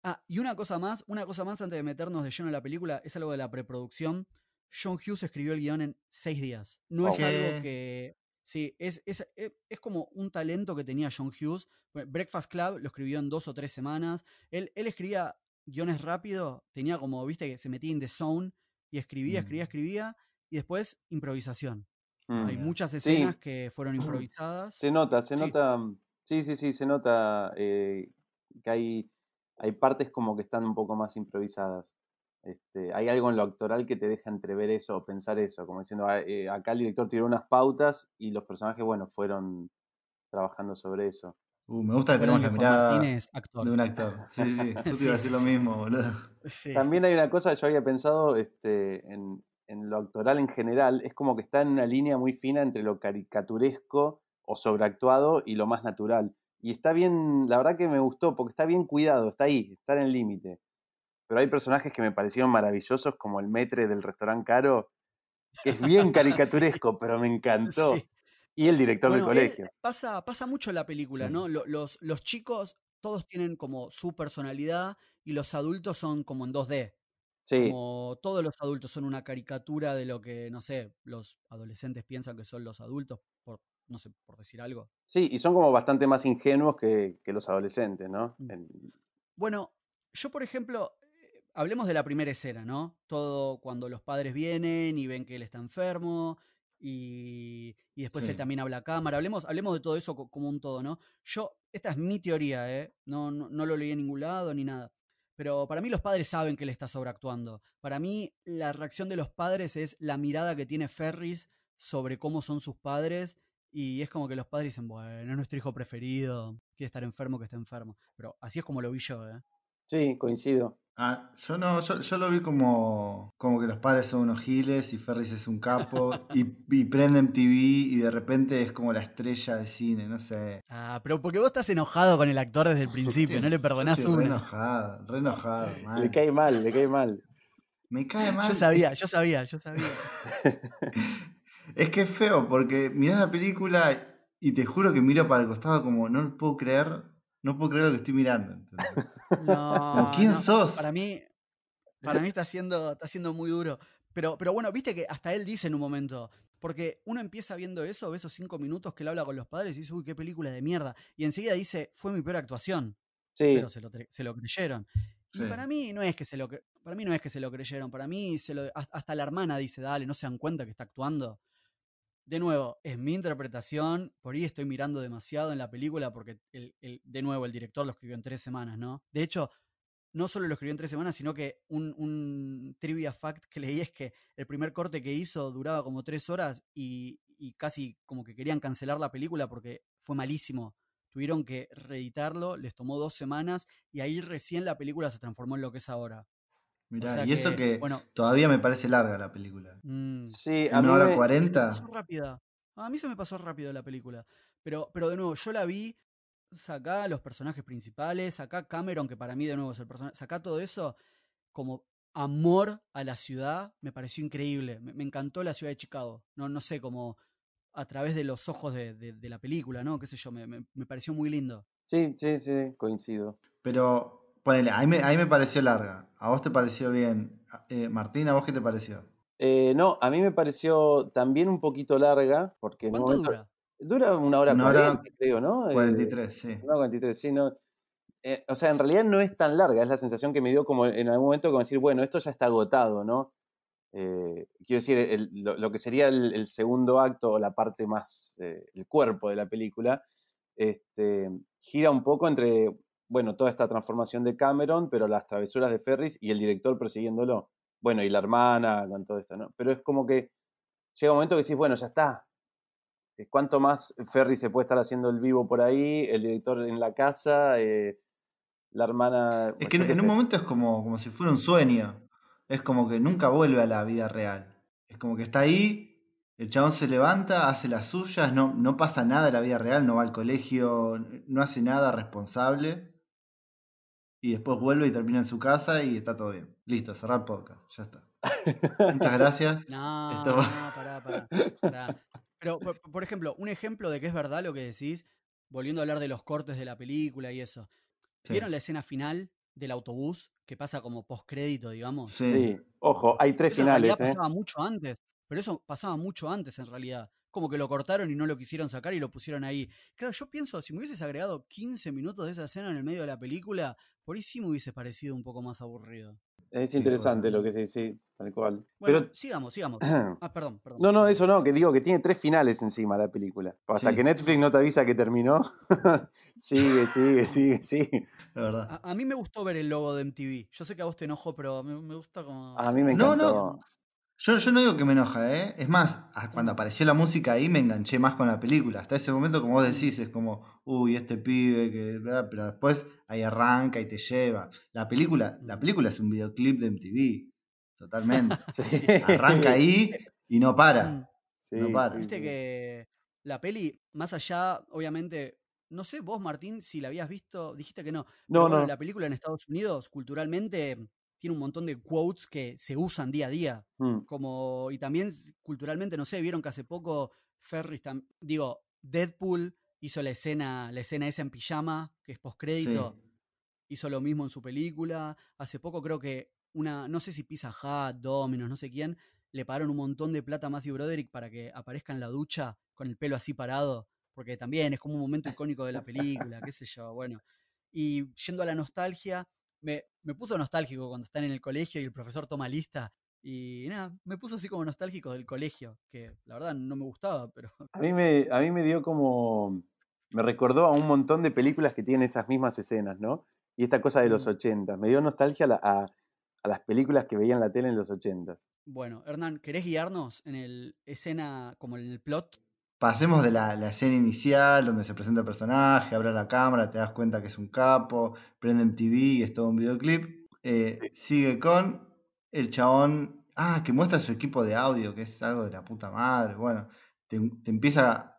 Speaker 1: Ah, y una cosa más, una cosa más antes de meternos de lleno en la película, es algo de la preproducción. John Hughes escribió el guion en seis días. No
Speaker 3: Oh.
Speaker 1: es algo que. Sí, es, es, es, es como un talento que tenía John Hughes. Breakfast Club lo escribió en dos o tres semanas. Él, él escribía guiones rápido, tenía como, viste, que se metía en the zone y escribía, escribía,
Speaker 2: Mm.
Speaker 1: escribía, y después improvisación.
Speaker 3: Mm.
Speaker 1: Hay
Speaker 2: Mira.
Speaker 1: muchas
Speaker 3: Sí.
Speaker 1: escenas que fueron improvisadas.
Speaker 3: Se nota, se
Speaker 1: Sí.
Speaker 3: nota, sí, sí, sí, se nota eh, que hay, hay partes como que están un poco más improvisadas. Este, hay algo en lo actoral que te deja entrever eso o pensar eso, como diciendo, "Ah, eh, acá el director tiró unas pautas y los personajes, bueno, fueron trabajando sobre eso.
Speaker 2: Uh, me gusta que tenemos la mirada
Speaker 1: Martínez, actor.
Speaker 2: de un actor. Sí, sí, sí. Yo te
Speaker 1: Sí,
Speaker 2: iba a
Speaker 1: sí,
Speaker 2: decir lo
Speaker 1: sí.
Speaker 2: mismo, boludo.
Speaker 1: Sí.
Speaker 3: También hay una cosa, yo había pensado este, en, en lo actoral en general, es como que está en una línea muy fina entre lo caricaturesco o sobreactuado y lo más natural. Y está bien, la verdad que me gustó, porque está bien cuidado, está ahí, está en el límite. Pero hay personajes que me parecieron maravillosos, como el metre del restaurante caro, que es bien caricaturesco, pero me encantó.
Speaker 1: Sí.
Speaker 3: Y el director
Speaker 1: Bueno,
Speaker 3: del colegio.
Speaker 1: pasa, pasa mucho la película,
Speaker 2: Sí.
Speaker 1: ¿no? Lo- Los, los chicos, todos tienen como su personalidad y los adultos son como en 2D.
Speaker 3: Sí,
Speaker 1: Como todos los adultos son una caricatura de lo que, no sé, los adolescentes piensan que son los adultos, por, no sé, por decir algo.
Speaker 3: sí, y son como bastante más ingenuos que, que los adolescentes, ¿no?
Speaker 1: Mm.
Speaker 3: En-
Speaker 1: Bueno, yo, por ejemplo, hablemos de la primera escena, ¿no? Todo cuando los padres vienen y ven que él está enfermo y, y después
Speaker 2: Sí.
Speaker 1: él también habla a cámara. Hablemos, hablemos de todo eso co- como un todo, ¿no? Yo, esta es mi teoría, ¿eh? No, no, no lo leí en ningún lado ni nada. Pero para mí los padres saben que él está sobreactuando. Para mí la reacción de los padres es la mirada que tiene Ferris sobre cómo son sus padres y es como que los padres dicen, bueno, es nuestro hijo preferido, quiere estar enfermo que esté enfermo. Pero así es como lo vi yo, ¿eh?
Speaker 3: Sí, coincido.
Speaker 2: Ah, yo no, yo, yo lo vi como, como que los padres son unos giles y Ferris es un capo y, y prende MTV y de repente es como la estrella de cine, no sé.
Speaker 1: Ah, pero porque vos estás enojado con el actor desde el principio, no le perdonás
Speaker 2: estoy re enojado, re enojado, mal.
Speaker 3: Le cae mal, le cae mal.
Speaker 2: Me cae mal.
Speaker 1: Yo sabía, yo sabía, yo sabía.
Speaker 2: Es que es feo porque mirás la película y te juro que miro para el costado como no lo puedo creer, no puedo creer lo que estoy mirando.
Speaker 1: No,
Speaker 2: ¿quién
Speaker 1: no,
Speaker 2: sos?
Speaker 1: Para mí, para mí está siendo, está siendo muy duro. Pero, pero bueno, viste que hasta él dice en un momento, porque uno empieza viendo eso, ve esos cinco minutos que él habla con los padres y dice, uy, qué película de mierda. Y enseguida dice, fue mi peor actuación.
Speaker 3: Sí,
Speaker 1: pero se lo, se lo creyeron. Y para mí no es que se lo para mí no es que se lo creyeron, para mí se lo, has- hasta la hermana dice, dale, no se dan cuenta que está actuando. De nuevo, es mi interpretación, por ahí estoy mirando demasiado en la película porque el- de nuevo el director lo escribió en tres semanas, ¿no? De hecho, no solo lo escribió en tres semanas, sino que un, un trivia fact que leí es que el primer corte que hizo duraba como tres horas y, y casi como que querían cancelar la película porque fue malísimo. Tuvieron que reeditarlo, les tomó dos semanas y ahí recién la película se transformó en lo que es ahora.
Speaker 2: Mirá,
Speaker 1: sea
Speaker 2: y eso
Speaker 1: que, bueno.
Speaker 2: todavía me parece larga la película.
Speaker 1: mm,
Speaker 3: sí, a
Speaker 2: Una
Speaker 3: mí
Speaker 2: hora
Speaker 3: me-
Speaker 1: se me
Speaker 2: cuarenta.
Speaker 1: pasó rápida. A mí se me pasó rápido la película. Pero, pero de nuevo, yo la vi, sacá los personajes principales, sacá Cameron, que para mí de nuevo es el personaje, sacá todo eso como amor a la ciudad, me pareció increíble. Me, me encantó la ciudad de Chicago. No, no sé, como a través de los ojos de, de- de la película, ¿no? Qué sé yo, me, me- me pareció muy lindo.
Speaker 3: Sí, sí, sí, coincido.
Speaker 2: Pero ponele, ahí me, ahí me pareció larga. ¿A vos te pareció bien? Eh, Martín, ¿a vos qué te pareció?
Speaker 3: Eh, no, a mí me pareció también un poquito larga, porque
Speaker 1: ¿Cuánto dura?
Speaker 3: Dura una hora
Speaker 2: Una hora
Speaker 3: cuarenta, creo, ¿no? Eh,
Speaker 2: 43, sí.
Speaker 3: una hora 43, sí, no. Eh, o sea, en realidad no es tan larga, es la sensación que me dio como en algún momento como decir, bueno, esto ya está agotado, ¿no? Eh, quiero decir, el- lo, lo que sería el, el segundo acto o la parte más, eh, el cuerpo de la película, este, gira un poco entre, bueno, toda esta transformación de Cameron, pero las travesuras de Ferris y el director persiguiéndolo. Bueno, y la hermana con todo esto, ¿no? Pero es como que llega un momento que decís, bueno, ya está. Eh, ¿Cuánto más Ferris se puede estar haciendo el vivo por ahí? El director en la casa, eh, la hermana.
Speaker 2: Es que en, un momento es como, como si fuera un sueño. Es como que nunca vuelve a la vida real. Es como que está ahí, el chabón se levanta, hace las suyas, no, no pasa nada en la vida real, no va al colegio, no hace nada responsable. Y después vuelve y termina en su casa y está todo bien. Listo, cerrar el podcast, ya está. Muchas gracias.
Speaker 1: No,
Speaker 2: Esto-
Speaker 1: no, pará, pará, pará. Pero, por, por ejemplo, un ejemplo de que es verdad lo que decís, volviendo a hablar de los cortes de la película y eso.
Speaker 2: Sí.
Speaker 1: ¿Vieron la escena final del autobús que pasa como postcrédito, digamos?
Speaker 2: Sí.
Speaker 3: Sí, ojo, hay tres
Speaker 1: Eso en
Speaker 3: finales,
Speaker 1: realidad
Speaker 3: ¿eh?
Speaker 1: pasaba mucho antes, pero eso pasaba mucho antes en realidad. Como que lo cortaron y no lo quisieron sacar y lo pusieron ahí. Claro, yo pienso, si me hubieses agregado 15 minutos de esa escena en el medio de la película, por ahí sí me hubiese parecido un poco más aburrido.
Speaker 3: Es interesante lo que sí, sí, tal cual.
Speaker 1: Bueno,
Speaker 3: Pero
Speaker 1: sigamos, sigamos. Ah, perdón, perdón.
Speaker 3: No, no, eso no, que digo que tiene tres finales encima la película. Hasta
Speaker 2: Sí.
Speaker 3: que Netflix no te avisa que terminó. sigue, sigue, sigue, sigue.
Speaker 2: La verdad.
Speaker 1: A, a mí me gustó ver el logo de MTV. Yo sé que a vos te enojo, pero me, me gusta como.
Speaker 3: A mí me
Speaker 2: No,
Speaker 3: encantó.
Speaker 2: no. Yo, yo no digo que me enoja, ¿eh? Es más, cuando apareció la música ahí me enganché más con la película. Hasta ese momento, como vos decís, es como, uy, este pibe, que... pero después ahí arranca y te lleva. La película, la película es un videoclip de MTV, totalmente.
Speaker 3: Sí.
Speaker 2: Arranca ahí y no para.
Speaker 1: Mm.
Speaker 3: Sí,
Speaker 2: no para.
Speaker 1: Viste
Speaker 3: sí.
Speaker 1: que la peli, más allá, obviamente, no sé vos, Martín, si la habías visto, dijiste que no. Pero
Speaker 3: No,
Speaker 1: bueno,
Speaker 3: no.
Speaker 1: la película en Estados Unidos, culturalmente, tiene un montón de quotes que se usan día a día.
Speaker 3: Mm,
Speaker 1: Como, y también culturalmente, no sé, vieron que hace poco Ferris, digo, Deadpool hizo la escena, la escena esa en pijama, que es postcrédito.
Speaker 2: Sí.
Speaker 1: hizo lo mismo en su película. Hace poco creo que una, no sé si Pizza Hut, Domino's, no sé quién, le pagaron un montón de plata a Matthew Broderick para que aparezca en la ducha con el pelo así parado, porque también es como un momento icónico de la película, qué sé yo, bueno. Y yendo a la nostalgia, me, me puso nostálgico cuando están en el colegio y el profesor toma lista. Y nada, me puso así como nostálgico del colegio, que la verdad no me gustaba, pero
Speaker 3: A mí me, a mí me dio como. Me recordó a un montón de películas que tienen esas mismas escenas, ¿no? Y esta cosa de los
Speaker 1: Mm.
Speaker 3: 80. Me dio nostalgia a, a las películas que veía en la tele en los 80.
Speaker 1: bueno, Hernán, ¿querés guiarnos en el escena, como en el plot?
Speaker 2: Pasemos de la, la escena inicial donde se presenta el personaje, abre la cámara, te das cuenta que es un capo, prende MTV y es todo un videoclip. Eh, sigue con el chabón, ah, que muestra su equipo de audio, que es algo de la puta madre. Bueno, te, te empieza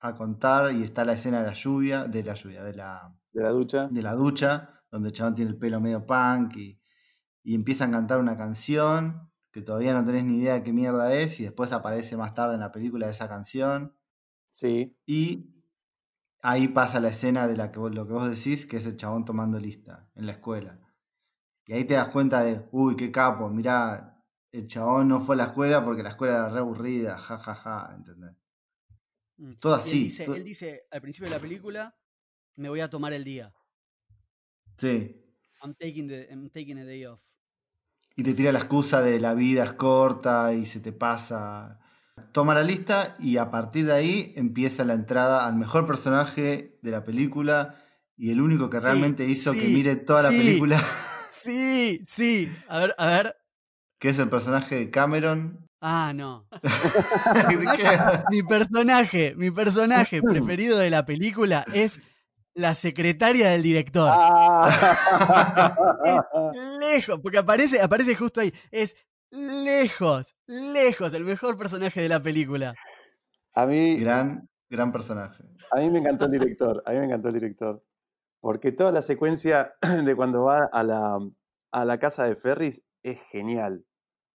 Speaker 2: a contar y está la escena de la lluvia, de la lluvia, de la,
Speaker 3: De la ducha.
Speaker 2: de la ducha, donde el chabón tiene el pelo medio punk y, y empiezan a cantar una canción que todavía no tenés ni idea de qué mierda es y después aparece más tarde en la película esa canción
Speaker 3: Sí.
Speaker 2: y ahí pasa la escena de la que vos- lo que vos decís, que es el chabón tomando lista en la escuela. Y ahí te das cuenta de, uy, qué capo, mirá, el chabón no fue a la escuela porque la escuela era re aburrida, ja, ja, ja, ¿entendés?
Speaker 1: Mm.
Speaker 2: Todo así,
Speaker 1: él dice,
Speaker 2: to-
Speaker 1: él dice al principio de la película, me voy a tomar el día.
Speaker 2: Sí.
Speaker 1: I'm taking, the, I'm taking a day off.
Speaker 2: Y te tira la excusa de la vida es corta y se te pasa. Toma la lista y a partir de ahí empieza la entrada al mejor personaje de la película y el único que
Speaker 1: Sí,
Speaker 2: realmente hizo que mire toda la película,
Speaker 1: Sí, sí. A ver, a ver.
Speaker 2: que es el personaje de Cameron.
Speaker 1: Ah, no. Mi personaje, mi personaje preferido de la película es la secretaria del director.
Speaker 3: Ah.
Speaker 1: Lejos, porque aparece, aparece justo ahí. Es lejos, lejos, el mejor personaje de la película.
Speaker 3: a, mí,
Speaker 2: Gran, gran personaje.
Speaker 3: a mí me encantó el director. A mí me encantó el director. Porque toda la secuencia de cuando va a la, a la casa de Ferris es genial.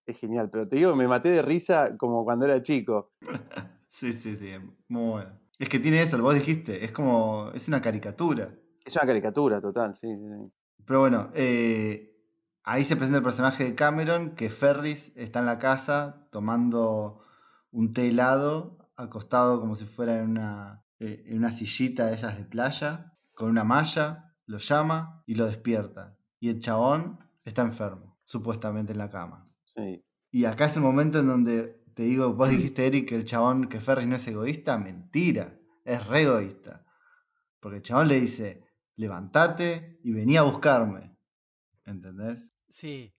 Speaker 3: Es genial. Pero te digo, me maté de risa como cuando era chico.
Speaker 2: Sí, sí, sí, muy bueno. Es que tiene eso, vos dijiste, es como, es una caricatura.
Speaker 3: Es una caricatura total, sí. sí, sí.
Speaker 2: Pero bueno, eh, ahí se presenta el personaje de Cameron, que Ferris está en la casa tomando un té helado, acostado como si fuera en una, eh, en una sillita de esas de playa, con una malla, lo llama y lo despierta. Y el chabón está enfermo, supuestamente en la cama.
Speaker 3: sí.
Speaker 2: Y acá es el momento en donde te digo, vos dijiste, Eric, que el chabón, que Ferris no es egoísta, mentira, es re egoísta. Porque el chabón le dice, levantate y vení a buscarme. ¿Entendés?
Speaker 1: Sí.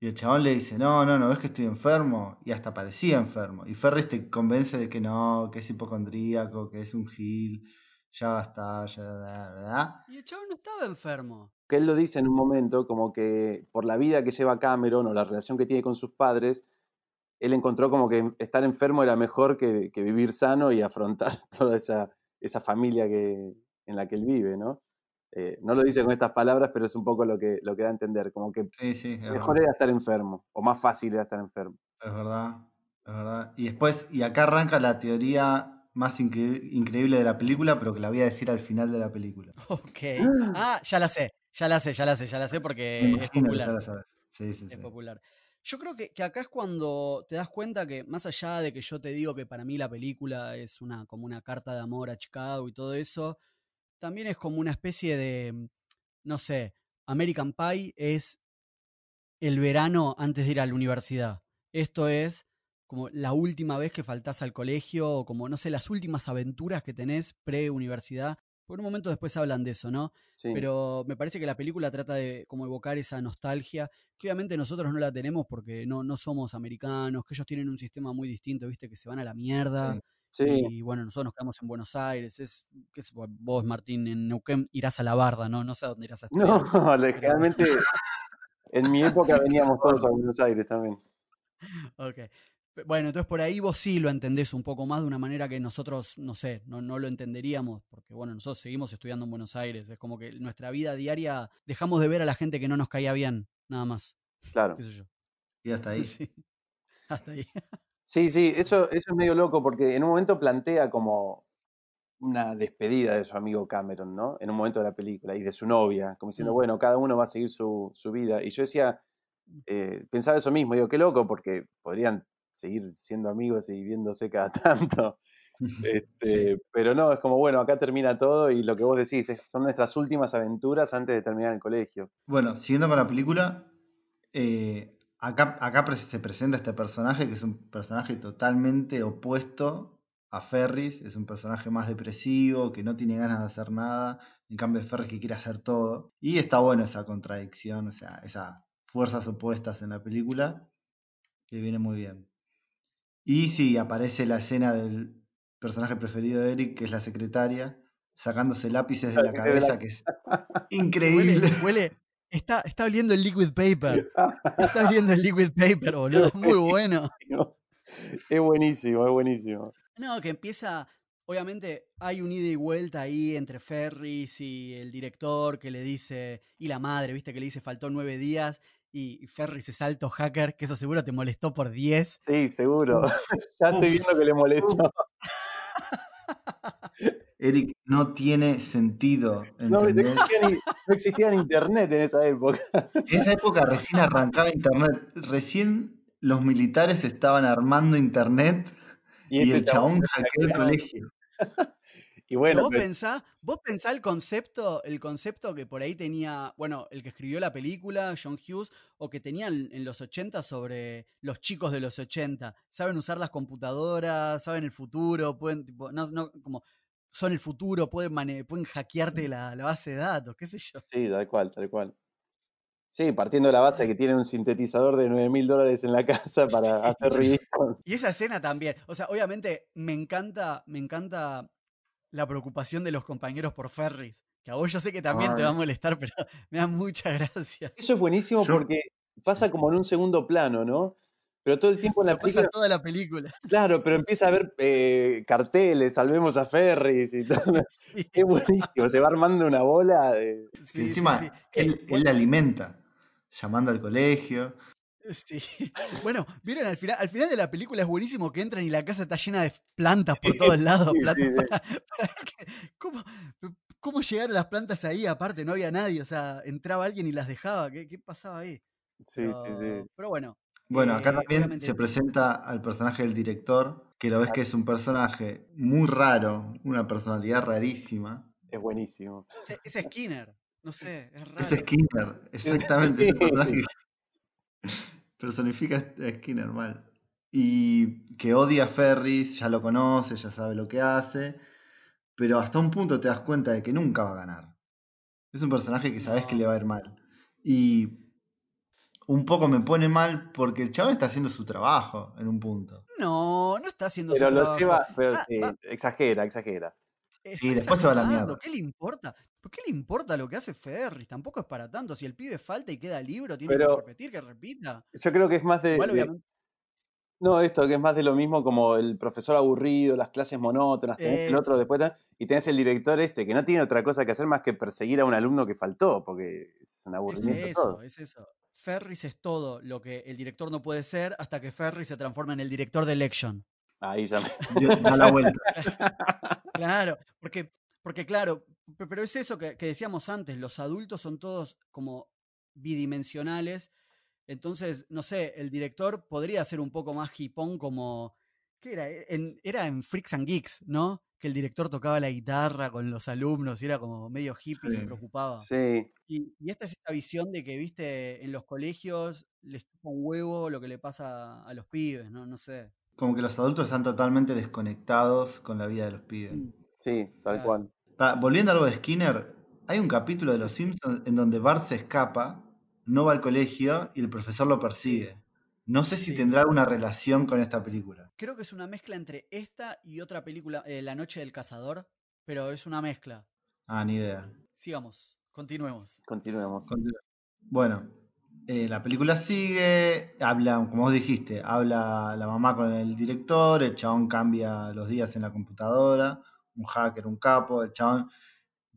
Speaker 2: Y el chabón le dice, no, no, no, ves que estoy enfermo. Y hasta parecía enfermo. Y Ferris te convence de que no, que es hipocondríaco, que es un gil, ya basta, ya, ¿verdad?
Speaker 1: Y el chavo no estaba enfermo.
Speaker 3: que él lo dice en un momento, como que por la vida que lleva Cameron o la relación que tiene con sus padres, él encontró como que estar enfermo era mejor que, que vivir sano y afrontar toda esa, esa familia que, en la que él vive, ¿no? Eh, no lo dice con estas palabras, pero es un poco lo que, lo que da a entender, como que
Speaker 2: Sí, sí, es
Speaker 3: mejor
Speaker 2: verdad.
Speaker 3: era estar enfermo, o más fácil era estar enfermo.
Speaker 2: Es verdad, es verdad. Y después, y acá arranca la teoría más incre- increíble de la película, pero que la voy a decir al final de la película.
Speaker 1: Ok. Ah, ya la sé, ya la sé, ya la sé, ya la sé porque es popular.
Speaker 2: ya la sabes. Sí, sí,
Speaker 1: Es popular. Yo creo que, que acá es cuando te das cuenta que, más allá de que yo te digo que para mí la película es una, como una carta de amor a Chicago y todo eso, también es como una especie de, no sé, American Pie es el verano antes de ir a la universidad. Esto es como la última vez que faltás al colegio, o como, no sé, las últimas aventuras que tenés pre-universidad. Por un momento después hablan de eso, ¿no?
Speaker 3: Sí.
Speaker 1: Pero me parece que la película trata de como evocar esa nostalgia, que obviamente nosotros no la tenemos porque no, no somos americanos, que ellos tienen un sistema muy distinto, viste, que se van a la mierda.
Speaker 2: Sí.
Speaker 3: sí,
Speaker 1: Y bueno, nosotros nos quedamos en Buenos Aires. Es, que vos, Martín, en Neuquén irás a la barda, ¿no? No sé a dónde irás a estudiar.
Speaker 3: no, generalmente en mi época veníamos todos a Buenos Aires también.
Speaker 1: Ok. Bueno, entonces por ahí vos sí lo entendés un poco más de una manera que nosotros, no sé, no, no lo entenderíamos, porque bueno, nosotros seguimos estudiando en Buenos Aires, es como que nuestra vida diaria dejamos de ver a la gente que no nos caía bien, nada más,
Speaker 3: Claro.
Speaker 1: qué sé yo.
Speaker 2: Y hasta ahí.
Speaker 1: Sí. Hasta ahí.
Speaker 3: Sí, sí, eso, eso es medio loco porque en un momento plantea como una despedida de su amigo Cameron, ¿no? En un momento de la película y de su novia, como diciendo,
Speaker 1: Mm.
Speaker 3: bueno, cada uno va a seguir su, su vida. Y yo decía, eh, pensaba eso mismo, digo, qué loco porque podrían seguir siendo amigos y viéndose cada tanto. Este, Pero no, es como, bueno, acá termina todo y lo que vos decís, es- son nuestras últimas aventuras antes de terminar el colegio.
Speaker 2: Bueno, siguiendo con la película, eh, acá, se presenta este personaje que es un personaje totalmente opuesto a Ferris, es un personaje más depresivo, que no tiene ganas de hacer nada, en cambio Ferris que quiere hacer todo. Y está bueno esa contradicción, o sea, esas fuerzas opuestas en la película, que viene muy bien. Y sí, aparece la escena del personaje preferido de Eric, que es la secretaria, sacándose lápices de la cabeza, que es increíble.
Speaker 1: Huele, huele. Está, está oliendo el liquid paper. Está oliendo el liquid paper, boludo. Es muy bueno.
Speaker 3: Es buenísimo, es buenísimo.
Speaker 1: No, que empieza. Obviamente hay un ida y vuelta ahí entre Ferris y el director que le dice. Y la madre, viste, que le dice faltó nueve días. Y Ferris es alto hacker, que eso seguro te molestó por 10.
Speaker 3: Sí, seguro. ya estoy viendo que le molestó.
Speaker 2: Eric, no tiene sentido,
Speaker 3: No, no existía, ni, no existía ni internet en esa época.
Speaker 2: En esa época recién arrancaba internet, recién los militares estaban armando internet y,
Speaker 3: este
Speaker 2: el chabón- hackeó el colegio.
Speaker 3: Y bueno,
Speaker 1: vos
Speaker 3: pero-
Speaker 1: pensá, vos pensá el concepto, el concepto que por ahí tenía, bueno, el que escribió la película, John Hughes, o que tenía en los 80 sobre los chicos de los 80. Saben usar las computadoras, saben el futuro, pueden, tipo, no, no, como son el futuro, pueden, mane- pueden hackearte la, la base de datos, qué sé yo.
Speaker 3: sí, tal cual, tal cual. Sí, partiendo de la base de que tienen un sintetizador de 9 mil dólares en la casa para hacer ridículo.
Speaker 1: Y esa escena también. O sea, obviamente me encanta, me encanta la preocupación de los compañeros por Ferris. Que a vos yo sé que también te va a molestar, pero me da mucha gracia.
Speaker 3: Eso es buenísimo
Speaker 2: Yo-
Speaker 3: porque pasa como en un segundo plano, ¿no? Pero todo el tiempo en la
Speaker 1: pasa
Speaker 3: película,
Speaker 1: toda la película.
Speaker 3: claro, pero empieza a ver eh, carteles, salvemos a Ferris y todo.
Speaker 1: Sí,
Speaker 3: Es buenísimo, se va armando una bola. de-
Speaker 1: sí, sí,
Speaker 2: encima
Speaker 1: sí.
Speaker 2: Él, él la alimenta, llamando al colegio.
Speaker 1: sí. Bueno, vieron al final, al final de la película es buenísimo que entran y la casa está llena de plantas por todos lados.
Speaker 3: Sí,
Speaker 1: plantas
Speaker 3: sí, sí.
Speaker 1: para- para que- ¿cómo, ¿Cómo llegaron las plantas ahí? Aparte, no había nadie. O sea, entraba alguien y las dejaba. ¿Qué, qué pasaba ahí?
Speaker 3: Sí, sí, sí.
Speaker 1: Pero, bueno.
Speaker 2: Bueno, acá
Speaker 1: eh,
Speaker 2: también
Speaker 1: obviamente-
Speaker 2: se presenta al personaje del director, que lo ves que es un personaje muy raro, una personalidad rarísima.
Speaker 3: Es buenísimo.
Speaker 1: Es Skinner. No sé, es
Speaker 2: Es
Speaker 1: raro.
Speaker 2: Skinner, exactamente,
Speaker 3: Sí.
Speaker 2: Personifica a Skinner mal. Y que odia a Ferris, ya lo conoce, ya sabe lo que hace, pero hasta un punto te das cuenta de que nunca va a ganar. Es un personaje que sabes que le va a ir mal. Y un poco me pone mal porque el chaval está haciendo su trabajo en un punto.
Speaker 1: No, no está haciendo
Speaker 3: Pero
Speaker 1: su
Speaker 3: lo
Speaker 1: trabajo.
Speaker 3: lleva, pero
Speaker 1: Ah,
Speaker 3: sí,
Speaker 1: va-
Speaker 3: exagera, exagera.
Speaker 1: está
Speaker 2: Y después se va a la mierda.
Speaker 1: ¿Qué le importa? ¿Por qué le importa lo que hace Ferris? Tampoco es para tanto. Si el pibe falta y queda libro, tiene
Speaker 3: Pero-
Speaker 1: que repetir, que repita.
Speaker 3: Yo creo que es más de,
Speaker 1: Igual,
Speaker 3: de-
Speaker 1: obviamente.
Speaker 3: No, esto que es más de lo mismo como el profesor aburrido, las clases monótonas, tenés el otro
Speaker 1: Eso.
Speaker 3: después y tenés el director este que no tiene otra cosa que hacer más que perseguir a un alumno que faltó, porque es un
Speaker 1: Es
Speaker 3: aburrimiento
Speaker 1: eso,
Speaker 3: todo.
Speaker 1: es eso. Ferris es todo lo que el director no puede ser hasta que Ferris se transforma en el director de Election.
Speaker 3: Ahí ya me...
Speaker 2: Dio- la vuelta.
Speaker 1: Claro, porque, porque claro, pero es eso que, que decíamos antes, los adultos son todos como bidimensionales, entonces, no sé, el director podría ser un poco más hipón como, ¿qué era? E, En- era en Freaks and Geeks, ¿no? Que el director tocaba la guitarra con los alumnos y era como medio hippie, se preocupaba.
Speaker 3: Sí,
Speaker 1: Y, y esta es esta visión de que, viste, en los colegios les chupa un huevo lo que le pasa a los pibes, ¿no? No sé.
Speaker 2: Como que los adultos están totalmente desconectados con la vida de los pibes.
Speaker 1: Mm,
Speaker 3: sí, tal
Speaker 1: Claro.
Speaker 3: cual.
Speaker 2: Pa- volviendo a algo de Skinner, hay un capítulo de Los Simpsons en donde Bart se escapa, no va al colegio y el profesor lo persigue. No sé si
Speaker 1: Sí.
Speaker 2: tendrá alguna relación con esta película.
Speaker 1: Creo que es una mezcla entre esta y otra película, eh, La Noche del Cazador, pero es una mezcla.
Speaker 2: Ah, ni idea.
Speaker 1: Sigamos, continuemos.
Speaker 3: Continuemos.
Speaker 2: Continúa. Bueno, eh, la película sigue, habla, como vos dijiste, habla la mamá con el director, el chabón cambia los días en la computadora, un hacker, un capo, el chabón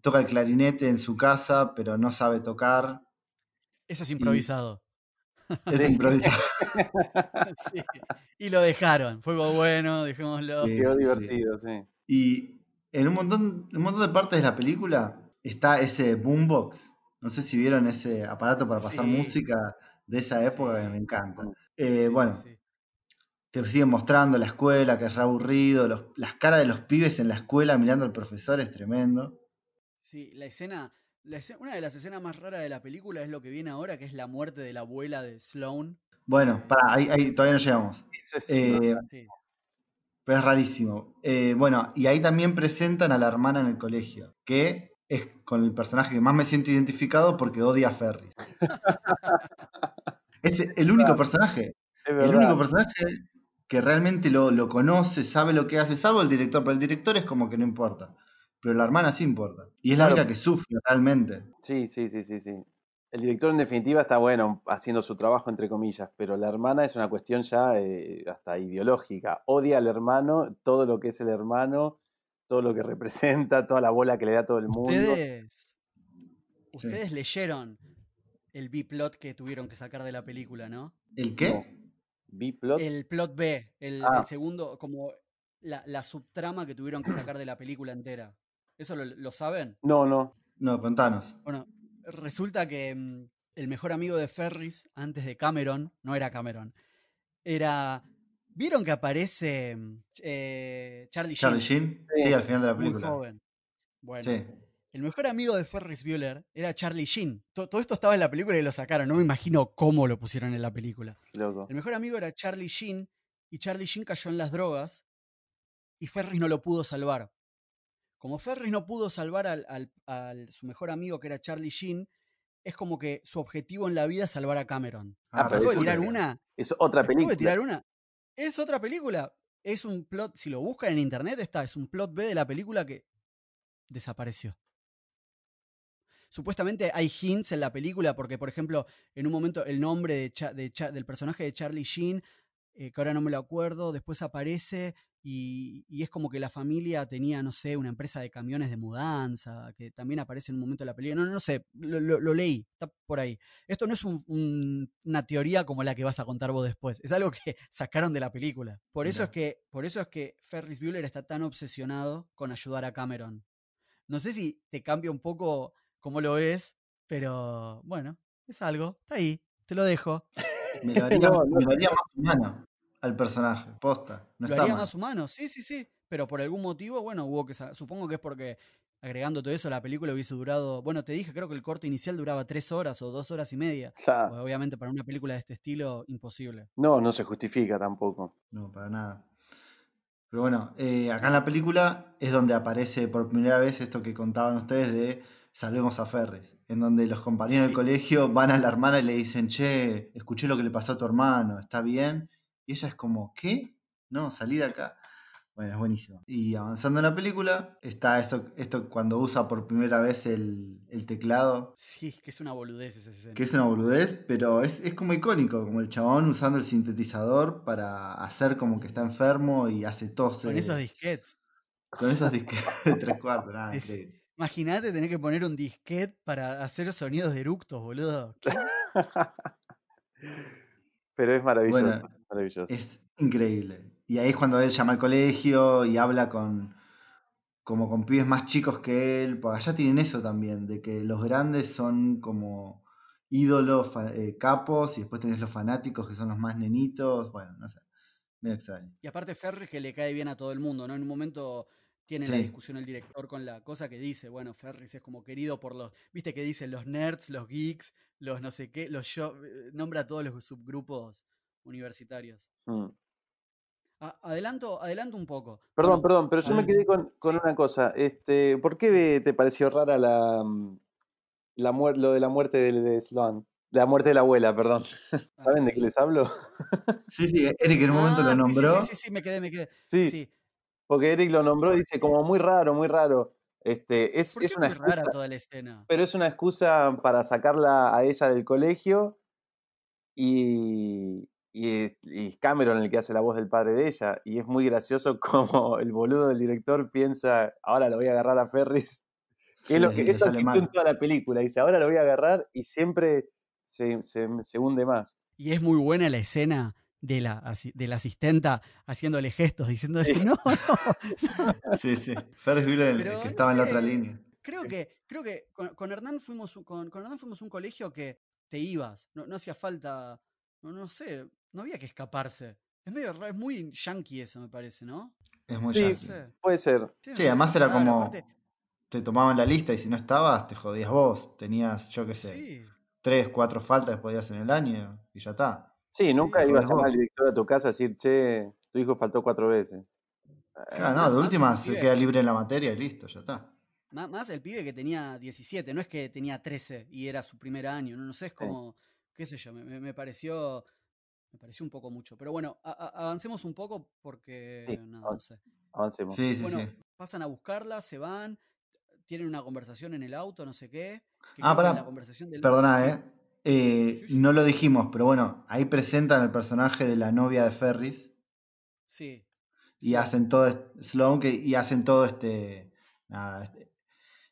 Speaker 2: toca el clarinete en su casa, pero no sabe tocar,
Speaker 1: Eso es improvisado.
Speaker 2: es improvisado.
Speaker 1: Sí. Y lo dejaron. Fue bueno, dejémoslo.
Speaker 2: Sí.
Speaker 3: Quedó divertido, sí.
Speaker 2: Y en un montón, en un montón de partes de la película está ese boombox. No sé si vieron ese aparato para pasar
Speaker 1: Sí.
Speaker 2: música de esa época que me encanta. Eh,
Speaker 1: Sí, sí,
Speaker 2: bueno,
Speaker 1: sí.
Speaker 2: Te siguen mostrando la escuela, que es re aburrido, los- las caras de los pibes en la escuela mirando al profesor es tremendo.
Speaker 1: Sí, la escena, la escena- una de las escenas más raras de la película es lo que viene ahora, que es la muerte de la abuela de Sloane.
Speaker 2: Bueno, pará, ahí, ahí todavía no llegamos.
Speaker 3: Eso es
Speaker 2: Eh,
Speaker 1: Sí.
Speaker 2: pero es rarísimo. Eh, bueno, y ahí también presentan a la hermana en el colegio, que es con el personaje que más me siento identificado porque odia a Ferris. es el único personaje, el único personaje que realmente lo, lo conoce, sabe lo que hace, salvo el director, pero el director es como que no importa. Pero la hermana sí importa. Y es la única que sufre realmente.
Speaker 3: Sí, sí, sí, sí, sí. El director en definitiva está bueno haciendo su trabajo entre comillas, pero la hermana es una cuestión ya eh, hasta ideológica. Odia al hermano, todo lo que es el hermano, todo lo que representa, toda la bola que le da a todo el mundo.
Speaker 1: Ustedes, ustedes leyeron el B-plot que tuvieron que sacar de la película, ¿no?
Speaker 2: ¿El qué?
Speaker 3: B-plot.
Speaker 1: El plot B, el,
Speaker 3: Ah.
Speaker 1: el segundo, como la, la subtrama que tuvieron que sacar de la película entera. ¿Eso lo, lo saben?
Speaker 3: No, no.
Speaker 2: No, contanos.
Speaker 1: Bueno, resulta que mm, el mejor amigo de Ferris, antes de Cameron, no era Cameron, era... ¿Vieron que aparece mm, eh, Charlie Sheen?
Speaker 2: Charlie Sheen, sí, al final de la
Speaker 1: Muy
Speaker 2: película.
Speaker 1: joven. Bueno,
Speaker 2: Sí.
Speaker 1: El mejor amigo de Ferris Bueller era Charlie Sheen. To- Todo esto estaba en la película y lo sacaron. No me imagino cómo lo pusieron en la película.
Speaker 3: Loco.
Speaker 1: El mejor amigo era Charlie Sheen y Charlie Sheen cayó en las drogas y Ferris no lo pudo salvar. Como Ferris no pudo salvar al, al- al- su mejor amigo que era Charlie Sheen, es como que su objetivo en la vida es salvar a Cameron.
Speaker 3: Ah, pero
Speaker 1: ¿Acabo de
Speaker 3: eso
Speaker 1: tirar
Speaker 3: es-
Speaker 1: una?
Speaker 3: Es otra
Speaker 1: ¿Acabo de
Speaker 3: película.
Speaker 1: tirar una? Es otra película. Es un plot, si lo buscan en internet está, es un plot B de la película que desapareció. Supuestamente hay hints en la película porque, por ejemplo, en un momento el nombre de Cha- de Cha- del personaje de Charlie Sheen, eh, que ahora no me lo acuerdo, después aparece y, y es como que la familia tenía, no sé, una empresa de camiones de mudanza, que también aparece en un momento de la película. No, no sé, lo, lo- lo leí, está por ahí. Esto no es un- un- una teoría como la que vas a contar vos después, es algo que sacaron de la película. Por eso, es que, por eso es que Ferris Bueller está tan obsesionado con ayudar a Cameron. No sé si te cambia un poco cómo lo ves, pero bueno, es algo, está ahí, te lo dejo.
Speaker 2: Me lo haría,
Speaker 3: No, no.
Speaker 2: me lo haría más humano al personaje, posta. No
Speaker 1: lo
Speaker 2: está
Speaker 1: haría
Speaker 2: mal.
Speaker 1: más humano, sí, sí, sí. Pero por algún motivo, bueno, hubo que. Supongo que es porque agregando todo eso, la película hubiese durado. Bueno, te dije, creo que el corte inicial duraba tres horas o dos horas y media.
Speaker 3: Ya.
Speaker 1: Pues, obviamente, para una película de este estilo, imposible.
Speaker 3: No, no se justifica tampoco.
Speaker 2: No, para nada. Pero bueno, eh, acá en la película es donde aparece por primera vez esto que contaban ustedes de Salvemos a Ferris, en donde los compañeros del colegio van a la hermana y le dicen, che, escuché lo que le pasó a tu hermano, ¿está bien? Y ella es como, ¿qué? No, salí de acá. Bueno, es buenísimo. Y avanzando en la película, está esto, esto cuando usa por primera vez el, el teclado,
Speaker 1: Sí, que es una boludez esa escena.
Speaker 2: que es una boludez, pero es, es como icónico, como el chabón usando el sintetizador para hacer como que está enfermo y hace tos.
Speaker 1: Con esos disquets.
Speaker 2: con esos disques de tres cuartos, nada,
Speaker 1: Es-
Speaker 2: increíble.
Speaker 1: Imagínate tener que poner un disquete para hacer sonidos de eructos, boludo.
Speaker 3: Pero es maravilloso.
Speaker 2: Bueno,
Speaker 3: maravilloso.
Speaker 2: Es increíble. Y ahí es cuando él llama al colegio y habla con como con pibes más chicos que él, porque allá tienen eso también, de que los grandes son como ídolos, eh, capos, y después tenés los fanáticos que son los más nenitos, bueno, no sé, medio extraño.
Speaker 1: Y aparte Ferris que le cae bien a todo el mundo, ¿no? En un momento tiene la
Speaker 2: Sí.
Speaker 1: discusión el director con la cosa que dice, bueno, Ferris es como querido por los, viste que dicen los nerds, los geeks, los no sé qué, los yo, eh, nombra a todos los subgrupos universitarios.
Speaker 3: Mm.
Speaker 1: A- adelanto, adelanto un poco.
Speaker 3: Perdón,
Speaker 1: Bueno,
Speaker 3: perdón, pero yo me quedé con, con
Speaker 1: Sí.
Speaker 3: una cosa. Este, ¿por qué te pareció rara la, mm, la muer- lo de la muerte de, de Sloan? La muerte de la abuela, perdón. ¿Saben de qué les hablo?
Speaker 2: Sí, sí, Eric en un momento
Speaker 1: Ah,
Speaker 2: lo
Speaker 1: sí, sí,
Speaker 2: nombró.
Speaker 1: Sí, sí, sí, me quedé, me quedé.
Speaker 3: Sí,
Speaker 1: Sí.
Speaker 3: Porque Eric lo nombró y dice como muy raro, muy raro. Este, es,
Speaker 1: ¿Por
Speaker 3: es
Speaker 1: qué
Speaker 3: una
Speaker 1: muy rara
Speaker 3: excusa,
Speaker 1: toda la escena?
Speaker 3: pero es una excusa para sacarla a ella del colegio y, y, es- y es Cameron el que hace la voz del padre de ella. Y es muy gracioso como el boludo del director piensa, ahora lo voy a agarrar a Ferris. Que es
Speaker 2: Sí,
Speaker 3: lo
Speaker 2: le-
Speaker 3: que es
Speaker 2: sale
Speaker 3: actitud en toda la película. Dice, ahora lo voy a agarrar y siempre se, se, se hunde más.
Speaker 1: Y es muy buena la escena de la, de la asistenta haciéndole gestos, diciéndole,
Speaker 3: Sí.
Speaker 1: no, no,
Speaker 2: Sí, sí. Ferris Bueller, el que estaba en la otra
Speaker 1: sé,
Speaker 2: línea.
Speaker 1: Creo que, creo que con, con Hernán fuimos un- con, con Hernán fuimos un colegio que te ibas, no, no hacía falta, no, no sé, no había que escaparse. Es medio raro, es muy yankee eso, me parece, ¿no?
Speaker 2: Es muy
Speaker 3: Sí,
Speaker 2: yankee.
Speaker 3: Puede ser.
Speaker 1: Sí,
Speaker 2: además era como.
Speaker 1: aparte-
Speaker 2: Te tomaban la lista y si no estabas, te jodías vos. Tenías, yo qué sé,
Speaker 1: Sí,
Speaker 2: tres, cuatro faltas que podías en el año y ya está.
Speaker 3: Sí,
Speaker 1: Sí,
Speaker 3: nunca
Speaker 1: te
Speaker 3: ibas a llamar al director a tu casa a decir, che, tu hijo faltó cuatro veces.
Speaker 2: Claro, no,
Speaker 1: más-
Speaker 2: de
Speaker 1: más
Speaker 2: última
Speaker 1: un
Speaker 2: se
Speaker 1: pibe.
Speaker 2: queda libre en la materia y listo, ya está.
Speaker 1: Má- Más el pibe que tenía 17, no es que tenía 13 y era su primer año, no, no sé, es como, qué sé yo, me, pareció me pareció un poco mucho. Pero bueno, a- a- avancemos un poco porque,
Speaker 3: Sí,
Speaker 1: nada, no sé.
Speaker 3: Avancemos.
Speaker 2: Sí, sí,
Speaker 1: Bueno,
Speaker 2: sí.
Speaker 1: pasan a buscarla, se van, tienen una conversación en el auto, no sé qué. que
Speaker 2: Ah, pará,
Speaker 1: la conversación del
Speaker 2: Perdona,
Speaker 1: sí,
Speaker 2: ¿eh? Eh,
Speaker 1: Sí, sí.
Speaker 2: No lo dijimos, pero bueno, ahí presentan el personaje de la novia de Ferris
Speaker 1: Sí.
Speaker 2: y hacen todo Sloan que, y hacen todo este, nada, este-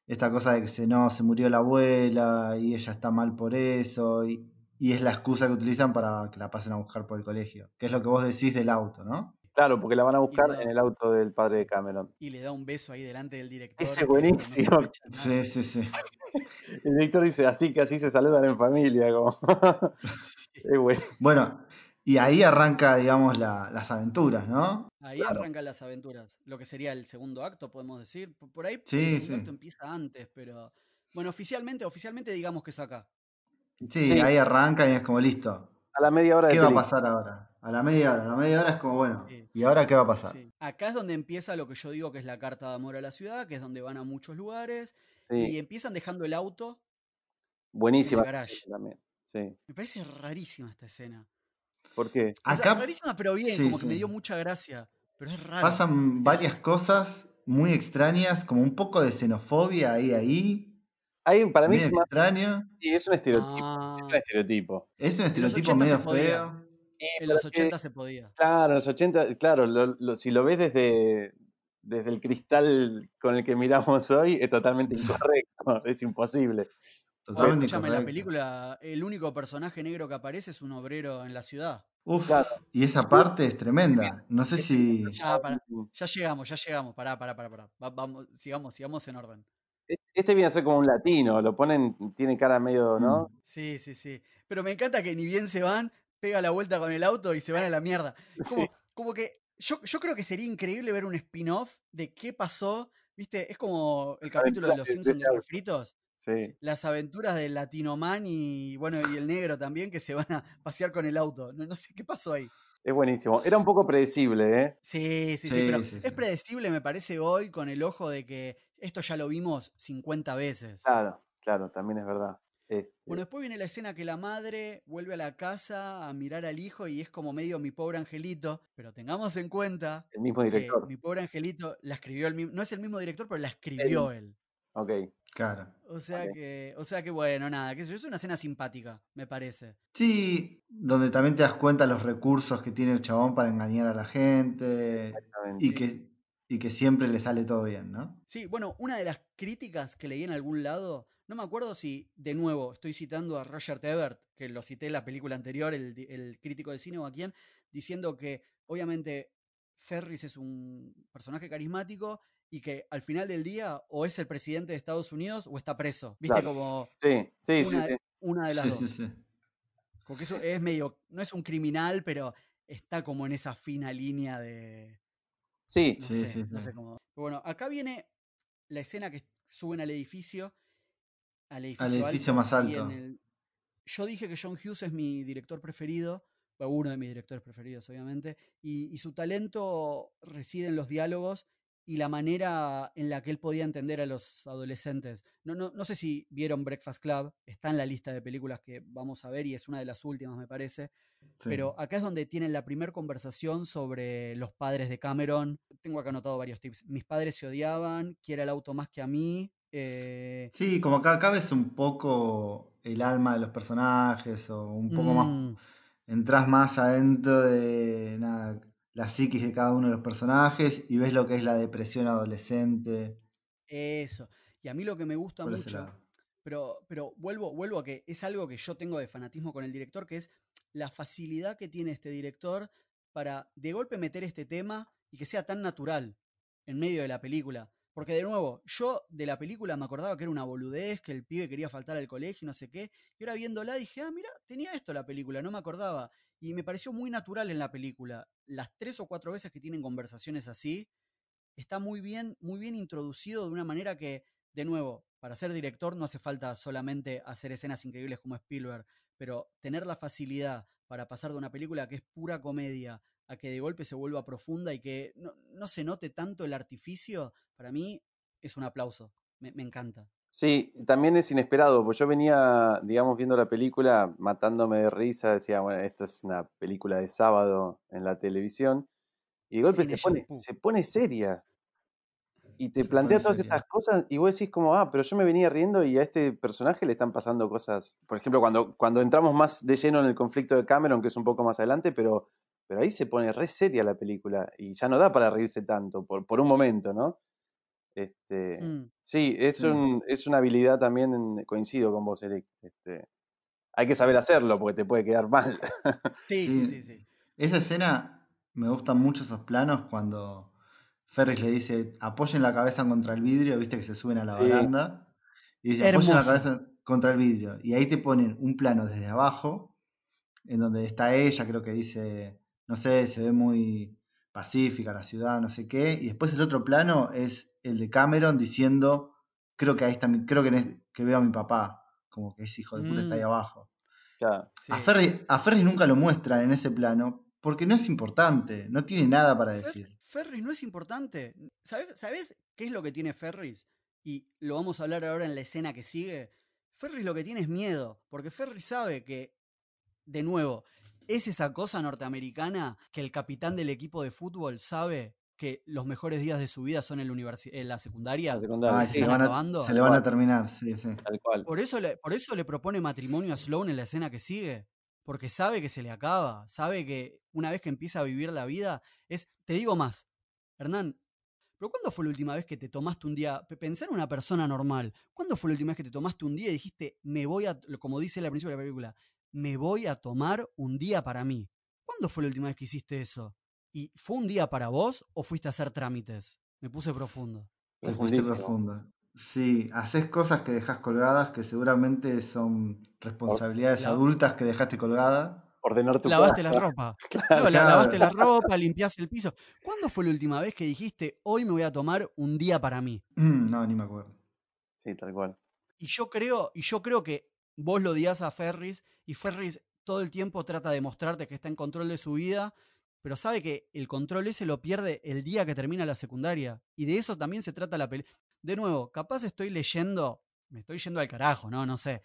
Speaker 2: esta cosa de que se no se murió la abuela y ella está mal por eso y, y es la excusa que utilizan para que la pasen a buscar por el colegio, que es lo que vos decís del auto, ¿no?
Speaker 3: Claro, porque la van a buscar
Speaker 1: da-
Speaker 3: en el auto del padre de Cameron.
Speaker 1: Y le da un beso ahí delante del director.
Speaker 3: Ese
Speaker 1: no
Speaker 3: buenísimo.
Speaker 2: Sí, sí, sí.
Speaker 3: El director dice, así que así se saludan en familia. Como... Bueno.
Speaker 2: Bueno, y ahí arranca, digamos, la- las aventuras, ¿no?
Speaker 1: Ahí arrancan las aventuras. Lo que sería el segundo acto, podemos decir. Por- ahí
Speaker 2: Sí,
Speaker 1: el segundo
Speaker 2: sí.
Speaker 1: acto empieza antes, pero. Bueno, oficialmente, oficialmente digamos que es acá.
Speaker 2: Sí,
Speaker 3: Sí.
Speaker 2: ahí arranca y es como listo.
Speaker 3: A la media hora de
Speaker 2: ¿Qué va a pasar ahora? A la media hora, a la media hora es como, bueno,
Speaker 1: Sí.
Speaker 2: ¿y ahora qué va a pasar?
Speaker 1: Sí. Acá es donde empieza lo que yo digo que es la carta de amor a la ciudad, que es donde van a muchos lugares. Y empiezan dejando el auto.
Speaker 3: buenísima.
Speaker 1: en el garage.
Speaker 3: También. Sí.
Speaker 1: Me parece rarísima esta escena.
Speaker 3: ¿Por qué?
Speaker 1: O sea, rarísima, pero bien,
Speaker 2: sí,
Speaker 1: como que me dio mucha gracia. Pero es raro.
Speaker 2: pasan varias cosas muy extrañas, como un poco de xenofobia ahí, ahí.
Speaker 3: Ahí, para mí es, más-
Speaker 2: extraño.
Speaker 3: sí, es un estereotipo.
Speaker 1: Ah,
Speaker 3: Es un estereotipo.
Speaker 2: Es un estereotipo
Speaker 1: 80
Speaker 2: medio feo.
Speaker 1: En los
Speaker 3: es que,
Speaker 1: 80 se podía.
Speaker 3: claro, en los 80, claro, lo- lo- si lo ves desde, desde el cristal con el que miramos hoy, es totalmente incorrecto. es imposible.
Speaker 2: Totalmente
Speaker 1: escúchame, en la
Speaker 2: incorrecto.
Speaker 1: película el único personaje negro que aparece es un obrero en la ciudad.
Speaker 2: Uf,
Speaker 3: Claro.
Speaker 2: y esa parte es tremenda. No sé si.
Speaker 1: Ya, para, ya llegamos, ya llegamos. Pará, pará, pará, pará. Va- vamos, sigamos, sigamos en orden.
Speaker 3: Este viene a ser como un latino, lo ponen, tiene cara medio, ¿no?
Speaker 2: Mm.
Speaker 1: Sí, sí, sí. Pero me encanta que ni bien se van, pega la vuelta con el auto y se van a la mierda. Como,
Speaker 3: Sí.
Speaker 1: como que yo, yo creo que sería increíble ver un spin-off de qué pasó. ¿Viste? Es como el capítulo de los Simpsons de refritos.
Speaker 3: Sí.
Speaker 1: Las aventuras del latinoman y bueno, y el negro también que se van a pasear con el auto. No, no sé qué pasó ahí.
Speaker 3: Es buenísimo. Era un poco predecible, ¿eh?
Speaker 1: Sí, sí, sí,
Speaker 2: Sí,
Speaker 1: pero es predecible, me parece, hoy con el ojo de que esto ya lo vimos 50 veces.
Speaker 3: Claro, claro, también es verdad. Este,
Speaker 1: Bueno, después viene la escena que la madre vuelve a la casa a mirar al hijo y es como medio mi pobre angelito, pero tengamos en cuenta
Speaker 3: el mismo
Speaker 1: que
Speaker 3: director.
Speaker 1: mi pobre angelito la escribió el mismo, no es el mismo director, pero la escribió él.
Speaker 3: Ok.
Speaker 2: Claro.
Speaker 1: O sea
Speaker 3: Ok.
Speaker 1: que, o sea que bueno, nada, que es una escena simpática, me parece.
Speaker 2: Sí, donde también te das cuenta los recursos que tiene el chabón para engañar a la gente
Speaker 3: Exactamente.
Speaker 2: y que, y que siempre le sale todo bien, ¿no?
Speaker 1: Sí, bueno, una de las críticas que leí en algún lado, no me acuerdo si, de nuevo, estoy citando a Roger Ebert, que lo cité en la película anterior, el, el crítico de cine o a quien, diciendo que obviamente Ferris es un personaje carismático y que al final del día o es el presidente de Estados Unidos o está preso. Viste
Speaker 3: Claro.
Speaker 1: como
Speaker 3: Sí, sí, sí,
Speaker 1: una,
Speaker 3: sí.
Speaker 1: una de las
Speaker 2: Sí,
Speaker 1: dos.
Speaker 2: sí, sí.
Speaker 1: Porque eso es medio, no es un criminal, pero está como en esa fina línea de,
Speaker 3: Sí,
Speaker 1: no
Speaker 2: Sí,
Speaker 1: sé,
Speaker 2: sí,
Speaker 1: no sé cómo. Pero bueno, acá viene la escena que suben al edificio. Al edificio,
Speaker 2: edificio más
Speaker 1: y
Speaker 2: alto.
Speaker 1: el- Yo dije que John Hughes es mi director preferido, uno de mis directores preferidos, obviamente, y, y su talento reside en los diálogos y la manera en la que él podía entender a los adolescentes. No, no, no sé si vieron Breakfast Club, está en la lista de películas que vamos a ver y es una de las últimas, me parece.
Speaker 2: Sí.
Speaker 1: Pero acá es donde tienen la primera conversación sobre los padres de Cameron. Tengo acá anotado varios tips. Mis padres se odiaban, quiere el auto más que a mí. Eh,
Speaker 2: Sí, como que acá ves un poco el alma de los personajes o un poco más,
Speaker 1: mm,
Speaker 2: entras más adentro de nada, la psiquis de cada uno de los personajes y ves lo que es la depresión adolescente
Speaker 1: eso. Y a mí lo que me gusta mucho, pero, pero vuelvo, vuelvo a que es algo que yo tengo de fanatismo con el director, que es la facilidad que tiene este director para de golpe meter este tema y que sea tan natural en medio de la película. Porque de nuevo, yo de la película me acordaba que era una boludez, que el pibe quería faltar al colegio, no sé qué. Y ahora viéndola dije, ah, mira, tenía esto la película, no me acordaba. Y me pareció muy natural en la película. Las tres o cuatro veces que tienen conversaciones así, está muy bien, muy bien introducido de una manera que, de nuevo, para ser director no hace falta solamente hacer escenas increíbles como Spielberg, pero tener la facilidad para pasar de una película que es pura comedia a que de golpe se vuelva profunda y que no, se note tanto el artificio, para mí es un aplauso. Me, encanta.
Speaker 3: Sí, también es inesperado, porque yo venía, digamos, viendo la película, matándome de risa, decía, bueno, esto es una película de sábado en la televisión, y de golpe se pone, se pone, seria. Y te plantea todas estas cosas y vos decís como, ah, pero yo me venía riendo y a este personaje le están pasando cosas. Por ejemplo, cuando, cuando entramos más de lleno en el conflicto de Cameron, que es un poco más adelante, pero pero ahí se pone re seria la película y ya no da para reírse tanto, por, por un momento, ¿no? Este, mm. Sí, es, Un, es una habilidad también, coincido con vos, Eric. Este, hay que saber hacerlo porque te puede quedar mal.
Speaker 1: Sí, sí, sí, sí.
Speaker 2: Esa escena, me gustan mucho esos planos cuando Ferris le dice, apoyen la cabeza contra el vidrio, viste que se suben a la baranda, y dice, apoyen la cabeza contra el vidrio. Y ahí te ponen un plano desde abajo, en donde está ella, creo que dice, no sé, se ve muy pacífica la ciudad, no sé qué, y después el otro plano es el de Cameron diciendo, creo que ahí está, creo que, que veo a mi papá, como que ese hijo de puta está ahí mm. abajo. A, Ferry, a Ferry nunca lo muestran en ese plano porque no es importante, no tiene nada para decir.
Speaker 1: Ferris no es importante. ¿Sabes, ¿Sabes qué es lo que tiene Ferris? Y lo vamos a hablar ahora en la escena que sigue. Ferris lo que tiene es miedo, porque Ferris sabe que, de nuevo, es esa cosa norteamericana que el capitán del equipo de fútbol sabe que los mejores días de su vida son en la, en la secundaria.
Speaker 2: Ah, se, le van a terminar, sí, sí.
Speaker 3: Tal cual.
Speaker 1: Por eso, le, por eso le propone matrimonio a Sloan en la escena que sigue. Porque sabe que se le acaba. Sabe que una vez que empieza a vivir la vida, es. Te digo más, Hernán. ¿Pero cuándo fue la última vez que te tomaste un día? Pensar en una persona normal. ¿Cuándo fue la última vez que te tomaste un día y dijiste, me voy a. Como dice al principio de la película, me voy a tomar un día para mí. ¿Cuándo fue la última vez que hiciste eso? ¿Y fue un día para vos o fuiste a hacer trámites? Me puse profundo.
Speaker 2: Te fuiste profundo. Sí, haces cosas que dejas colgadas que seguramente son responsabilidades adultas que dejaste colgadas.
Speaker 3: Ordenar tu
Speaker 1: Lavaste la ropa. Claro, Lavaste la ropa, limpiaste el piso. ¿Cuándo fue la última vez que dijiste, hoy me voy a tomar un día para mí?
Speaker 2: Mm, no, ni me acuerdo.
Speaker 3: Sí, tal cual.
Speaker 1: Y yo creo, y yo creo que vos lo odias a Ferris y Ferris todo el tiempo trata de mostrarte que está en control de su vida, pero sabe que el control ese lo pierde el día que termina la secundaria. Y de eso también se trata la película. De nuevo, capaz estoy leyendo, me estoy yendo al carajo, no, no sé.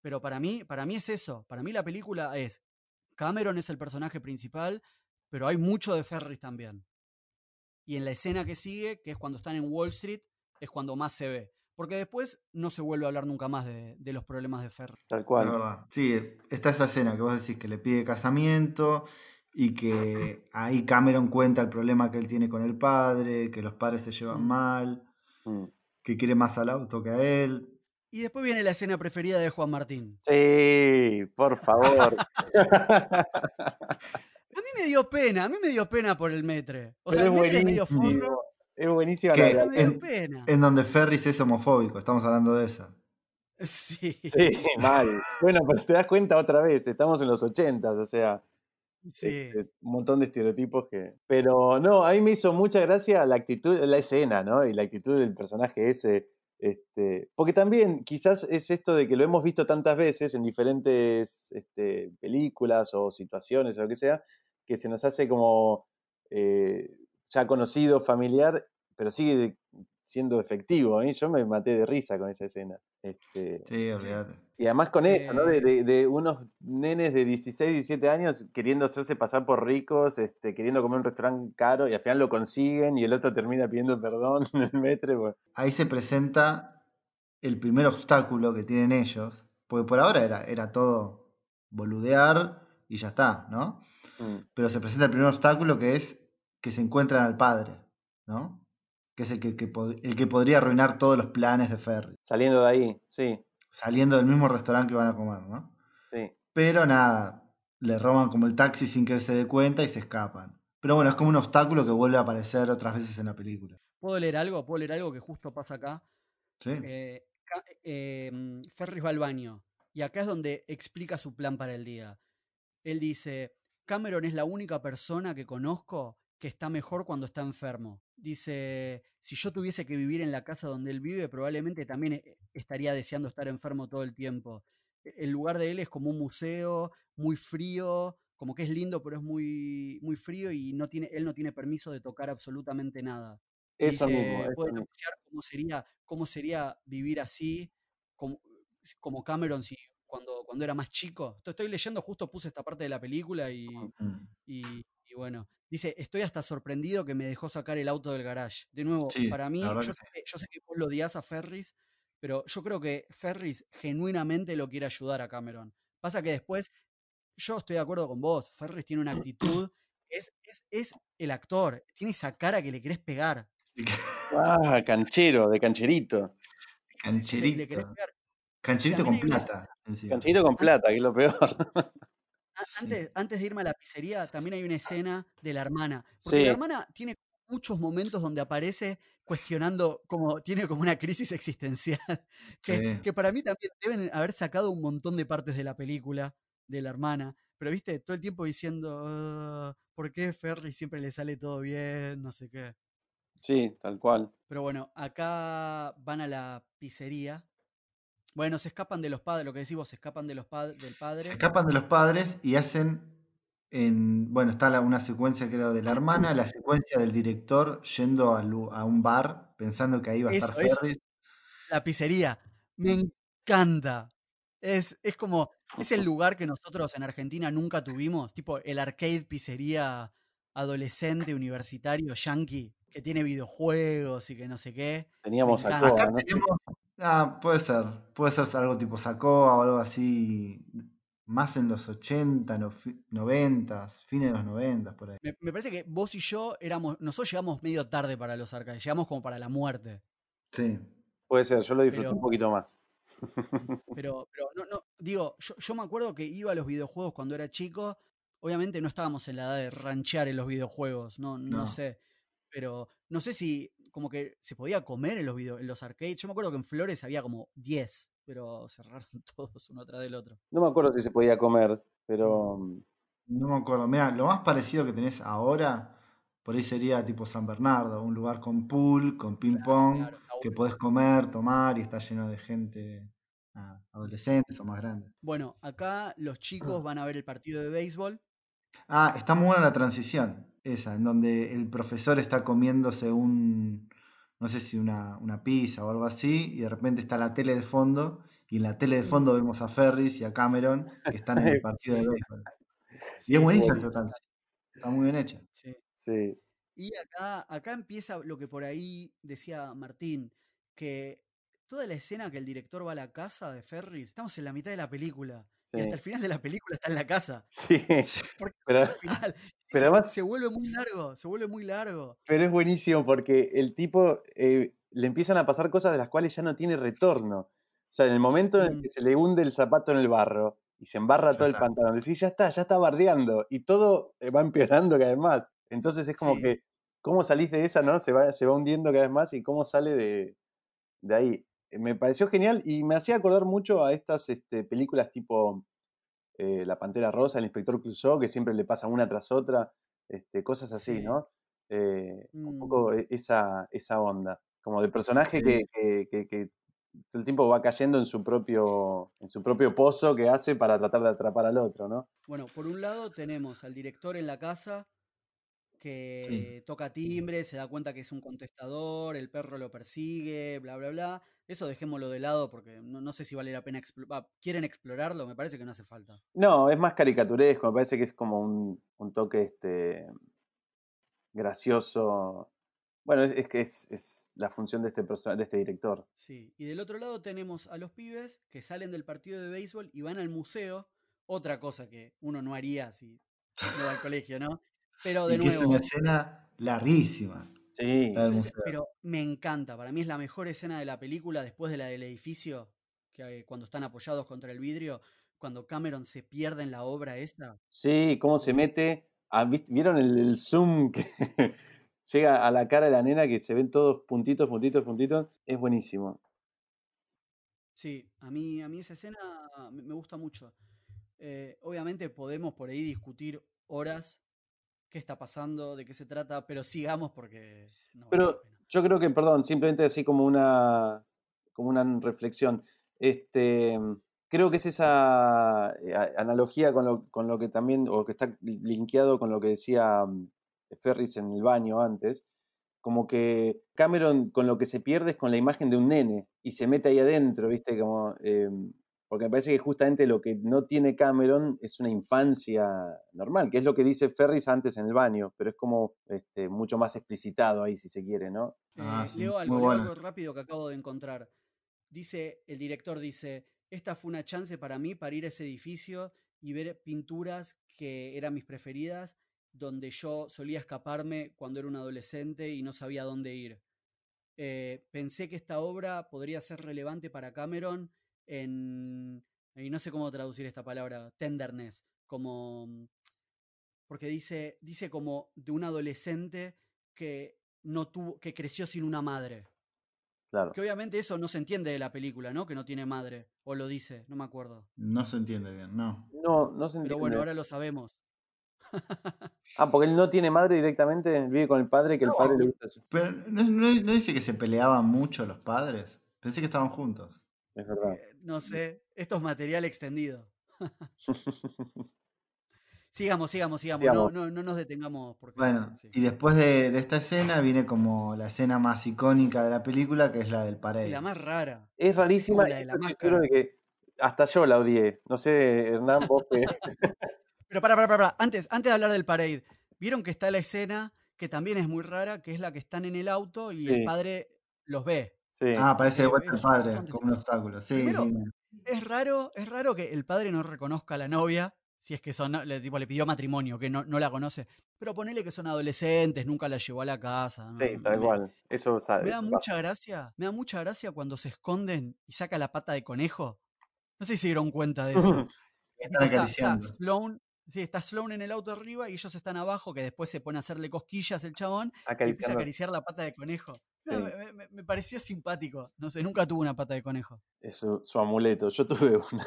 Speaker 1: Pero para mí, para mí es eso. Para mí la película es Cameron es el personaje principal, pero hay mucho de Ferris también. Y en la escena que sigue, que es cuando están en Wall Street, es cuando más se ve. Porque después no se vuelve a hablar nunca más de, los problemas de Ferry.
Speaker 3: Tal cual.
Speaker 2: Sí, está esa escena que vos decís que le pide casamiento y que ahí Cameron cuenta el problema que él tiene con el padre, que los padres se llevan mm. mal, mm. que quiere más al auto que a él.
Speaker 1: Y después viene la escena preferida de Juan Martín.
Speaker 3: Sí, por favor.
Speaker 1: a mí me dio pena, a mí me dio pena por el metre. O sea, el metre es medio forro.
Speaker 3: Es buenísima la
Speaker 2: en, en donde Ferris es homofóbico, estamos hablando de esa.
Speaker 1: Sí.
Speaker 3: Sí, mal. Bueno, pero te das cuenta otra vez, estamos en los ochentas, o sea, Este, un montón de estereotipos que... Pero no, a mí me hizo mucha gracia la actitud, la escena, ¿no? Y la actitud del personaje ese. Este, porque también quizás es esto de que lo hemos visto tantas veces en diferentes este, películas o situaciones o lo que sea, que se nos hace como eh, ya conocido, familiar, pero sigue siendo efectivo. ¿eh? Yo me maté de risa con esa escena. Este,
Speaker 2: sí, olvídate.
Speaker 3: Y además con eso, ¿no? De, unos nenes de 16, 17 años queriendo hacerse pasar por ricos, este, queriendo comer un restaurante caro y al final lo consiguen y el otro termina pidiendo perdón en el metro.
Speaker 2: Ahí se presenta el primer obstáculo que tienen ellos, porque por ahora era, era todo boludear y ya está, ¿no? Mm. Pero se presenta el primer obstáculo que es que se encuentran al padre, ¿no? Que es el que, el que podría arruinar todos los planes de Ferry.
Speaker 3: Saliendo de ahí, sí.
Speaker 2: Saliendo del mismo restaurante que van a comer, ¿no?
Speaker 3: Sí.
Speaker 2: Pero nada, le roban como el taxi sin que él se dé cuenta y se escapan. Pero bueno, es como un obstáculo que vuelve a aparecer otras veces en la película.
Speaker 1: ¿Puedo leer algo? ¿Puedo leer algo que justo pasa acá?
Speaker 2: Sí.
Speaker 1: Eh, em, Ferris va al baño y acá es donde explica su plan para el día. Él dice, Cameron es la única persona que conozco que está mejor cuando está enfermo. Dice, si yo tuviese que vivir en la casa donde él vive, probablemente también eh, estaría deseando estar enfermo todo el tiempo. E- El lugar de él es como un museo, muy frío, como que es lindo, pero es muy, muy frío y no tiene, él no tiene permiso de tocar absolutamente nada.
Speaker 3: Eso
Speaker 1: dice, pueden
Speaker 3: mismo.
Speaker 1: apreciar cómo sería, cómo sería vivir así, como, como Cameron si, cuando, cuando era más chico. Esto Estoy leyendo, justo puse esta parte de la película y,
Speaker 2: Mm.
Speaker 1: y, y bueno, dice, estoy hasta sorprendido que me dejó sacar el auto del garage. De nuevo,
Speaker 2: Sí,
Speaker 1: para mí, yo
Speaker 2: que
Speaker 1: sé, que, yo sé que vos lo odias a Ferris, pero yo creo que Ferris genuinamente lo quiere ayudar a Cameron. Pasa que después, yo estoy de acuerdo con vos, Ferris tiene una actitud, es, es, es el actor, tiene esa cara que le querés pegar.
Speaker 3: Ah, canchero, de cancherito.
Speaker 1: Sí, sí, le, le querés
Speaker 2: Cancherito. Cancherito con plata.
Speaker 3: Cancherito con plata, que es lo peor.
Speaker 1: Antes, antes de irme a la pizzería, también hay una escena de la hermana. Porque la
Speaker 3: Sí,
Speaker 1: hermana tiene muchos momentos donde aparece cuestionando, como tiene como una crisis existencial, que,
Speaker 2: Sí.
Speaker 1: que para mí también deben haber sacado un montón de partes de la película de la hermana. Pero viste, todo el tiempo diciendo, "Ah, ¿por qué Ferry siempre le sale todo bien? No sé qué.
Speaker 3: sí, tal cual.
Speaker 1: Pero bueno, acá van a la pizzería. Bueno, se escapan de los padres, lo que decís vos, se escapan de los pad- del
Speaker 2: Se
Speaker 1: padre.
Speaker 2: escapan de los padres y hacen. En, bueno, está la- una secuencia, creo, de la hermana, la secuencia del director yendo a, un bar pensando que ahí iba a estar
Speaker 1: Eso, eso.
Speaker 2: Ferris.
Speaker 1: La pizzería. Me encanta. Es, es como, es el lugar que nosotros en Argentina nunca tuvimos, tipo el arcade pizzería adolescente, universitario, yankee, que tiene videojuegos y que no sé qué.
Speaker 3: Teníamos.
Speaker 2: Acá
Speaker 3: ¿no?
Speaker 2: tenemos. Ah, puede ser. Puede ser algo tipo Sacoa o algo así. Más en los 80, no, fi- 90, fines de los 90, por ahí.
Speaker 1: Me, me parece que vos y yo éramos, nosotros llegamos medio tarde para los arcades, llegamos como para la muerte.
Speaker 2: Sí.
Speaker 3: Puede ser, yo lo disfruté
Speaker 1: Pero,
Speaker 3: un poquito más.
Speaker 1: pero, pero no, no, digo, yo, yo me acuerdo que iba a los videojuegos cuando era chico. Obviamente no estábamos en la edad de ranchear en los videojuegos, no, no
Speaker 2: No.
Speaker 1: sé. Pero no sé si como que se podía comer en los video, en los arcades. Yo me acuerdo que en Flores había como 10, pero cerraron todos uno tras del otro.
Speaker 3: No me acuerdo si se podía comer,
Speaker 2: Mm.
Speaker 3: pero mm,
Speaker 2: No me acuerdo. Mira, lo más parecido que tenés ahora, por ahí sería tipo San Bernardo, un lugar con pool, con ping
Speaker 1: Claro,
Speaker 2: pong,
Speaker 1: claro, está
Speaker 2: que podés comer, tomar y está lleno de gente, ah, adolescentes o más grandes.
Speaker 1: Bueno, acá los chicos van a ver el partido de béisbol.
Speaker 2: Ah, está muy buena la transición, esa, en donde el profesor está comiéndose un, no sé si una, una pizza o algo así, y de repente está la tele de fondo, y en la tele de fondo vemos a Ferris y a Cameron que están en el partido de
Speaker 1: Sí,
Speaker 2: béisbol. Y es
Speaker 1: sí, sí, sí, total.
Speaker 2: está muy bien hecha.
Speaker 1: Sí.
Speaker 3: sí.
Speaker 1: Y acá, acá empieza lo que por ahí decía Martín, que toda la escena que el director va a la casa de Ferris, estamos en la mitad de la película. Y hasta el final de la película está en la casa.
Speaker 3: sí.
Speaker 1: Porque
Speaker 3: pero,
Speaker 1: al final
Speaker 3: pero
Speaker 1: se,
Speaker 3: además,
Speaker 1: se vuelve muy largo, se vuelve muy largo.
Speaker 3: pero es buenísimo porque el tipo eh, le empiezan a pasar cosas de las cuales ya no tiene retorno. O sea, en el momento en el
Speaker 1: Mm,
Speaker 3: que se le hunde el zapato en el barro y se embarra
Speaker 2: Ya
Speaker 3: todo el pantalón, decís, ya está, ya está bardeando y todo eh, va empeorando cada vez más. Entonces es como
Speaker 1: sí,
Speaker 3: que, ¿cómo salís de esa, no? Se va, se va hundiendo cada vez más y cómo sale de, de ahí. Eh, Me pareció genial y me hacía acordar mucho a estas este, películas tipo eh, La Pantera Rosa, El Inspector Clouseau, que siempre le pasa una tras otra, este, cosas así,
Speaker 1: sí.
Speaker 3: ¿no? Eh, un
Speaker 1: mm,
Speaker 3: poco e- esa, esa onda, como de personaje
Speaker 2: Sí.
Speaker 3: que, que, que- que todo el tiempo va cayendo en su propio, en su propio pozo que hace para tratar de atrapar al otro, ¿no?
Speaker 1: Bueno, por un lado tenemos al director en la casa
Speaker 2: Sí.
Speaker 1: que toca timbre, se da cuenta que es un contestador, el perro lo persigue, bla, bla, bla. Eso dejémoslo de lado porque no, no sé si vale la pena explorar. ¿Quieren explorarlo? Me parece que no hace falta.
Speaker 3: No, es más caricaturesco, me parece que es como un, un toque este, gracioso. Bueno, es, que es, es la función de este, de este director.
Speaker 1: Sí. Y del otro lado tenemos a los pibes que salen del partido de béisbol y van al museo. Otra cosa que uno no haría si no va al colegio, ¿no? Pero de
Speaker 2: Y que es una escena larguísima,
Speaker 3: Sí,
Speaker 2: la
Speaker 1: pero me encanta. Para mí es la mejor escena de la película después de la del edificio, que eh, cuando están apoyados contra el vidrio, cuando Cameron se pierde en la obra esa.
Speaker 3: sí, cómo se mete. a- ¿vist- ¿Vieron el, el zoom que, llega a la cara de la nena que se ven todos puntitos, puntitos, puntitos. Es buenísimo.
Speaker 1: Sí, a mí, a mí esa escena me me gusta mucho. Eh, obviamente podemos por ahí discutir horas qué está pasando, de qué se trata, pero sigamos porque no
Speaker 3: Pero yo creo que, perdón, simplemente así como una, como una reflexión. Este, creo que es esa eh, analogía con lo, con lo que también, o que está linkeado con lo que decía mm, Ferris en el baño antes, como que Cameron con lo que se pierde es con la imagen de un nene y se mete ahí adentro, ¿viste? Como, eh, porque me parece que justamente lo que no tiene Cameron es una infancia normal, que es lo que dice Ferris antes en el baño, pero es como este, mucho más explicitado ahí, si se quiere, ¿no?
Speaker 2: Ah,
Speaker 1: Eh,
Speaker 2: sí,
Speaker 1: leo algo,
Speaker 2: muy
Speaker 1: leo
Speaker 2: bueno.
Speaker 1: algo rápido que acabo de encontrar. Dice, el director dice, esta fue una chance para mí para ir a ese edificio y ver pinturas que eran mis preferidas, donde yo solía escaparme cuando era un adolescente y no sabía dónde ir. Eh, pensé que esta obra podría ser relevante para Cameron en, y no sé cómo traducir esta palabra, tenderness, como, mm, porque dice, dice como de un adolescente que no tuvo, que creció sin una madre.
Speaker 3: Claro.
Speaker 1: Que obviamente eso no se entiende de la película, ¿no? Que no tiene madre. O lo dice, no me acuerdo.
Speaker 2: No se entiende bien, no.
Speaker 3: No, no se
Speaker 1: Pero
Speaker 3: entiende.
Speaker 1: bueno, ahora lo sabemos.
Speaker 3: Ah, porque él no tiene madre directamente, vive con el padre, que el padre le gusta.
Speaker 2: Pero ¿no, no- no dice que se peleaban mucho los padres? Pensé que estaban juntos.
Speaker 3: Es verdad.
Speaker 1: Eh, no sé, esto es material extendido. Sigamos, sigamos, sigamos. No,
Speaker 3: Sigamos.
Speaker 1: no, no nos detengamos porque
Speaker 2: Bueno,
Speaker 1: sí.
Speaker 2: y después de, de esta escena viene como la escena más icónica de la película, que es la del
Speaker 1: Y
Speaker 2: parade.
Speaker 1: la más rara.
Speaker 3: Es rarísima
Speaker 1: la de la
Speaker 3: de que hasta yo la odié. No sé, Hernán, vos que...
Speaker 1: Pero para, para, para, antes, antes de hablar del parade, vieron que está la escena que también es muy rara, que es la que están en el auto y
Speaker 3: Sí.
Speaker 1: el padre los ve.
Speaker 3: Sí.
Speaker 2: Ah, aparece de
Speaker 1: Eh,
Speaker 2: vuelta el padre, como un obstáculo. Sí,
Speaker 1: Primero,
Speaker 2: sí.
Speaker 1: Es raro, es raro que el padre no reconozca a la novia, si es que son, le, tipo, le pidió matrimonio, que no, no la conoce. Pero ponele que son adolescentes, nunca la llevó a la casa. ¿no?
Speaker 3: Sí, tal cual. Eso sabe.
Speaker 1: Me da mucha gracia, me da mucha gracia cuando se esconden y saca la pata de conejo. No sé si se dieron cuenta de eso.
Speaker 2: Están
Speaker 1: está, está. Sloan, sí, está Sloan en el auto arriba y ellos están abajo, que después se pone a hacerle cosquillas el chabón y empieza a acariciar la pata de conejo. No, me, me- me pareció simpático. No sé, nunca tuve una pata de conejo.
Speaker 3: Es su, su amuleto. Yo tuve una.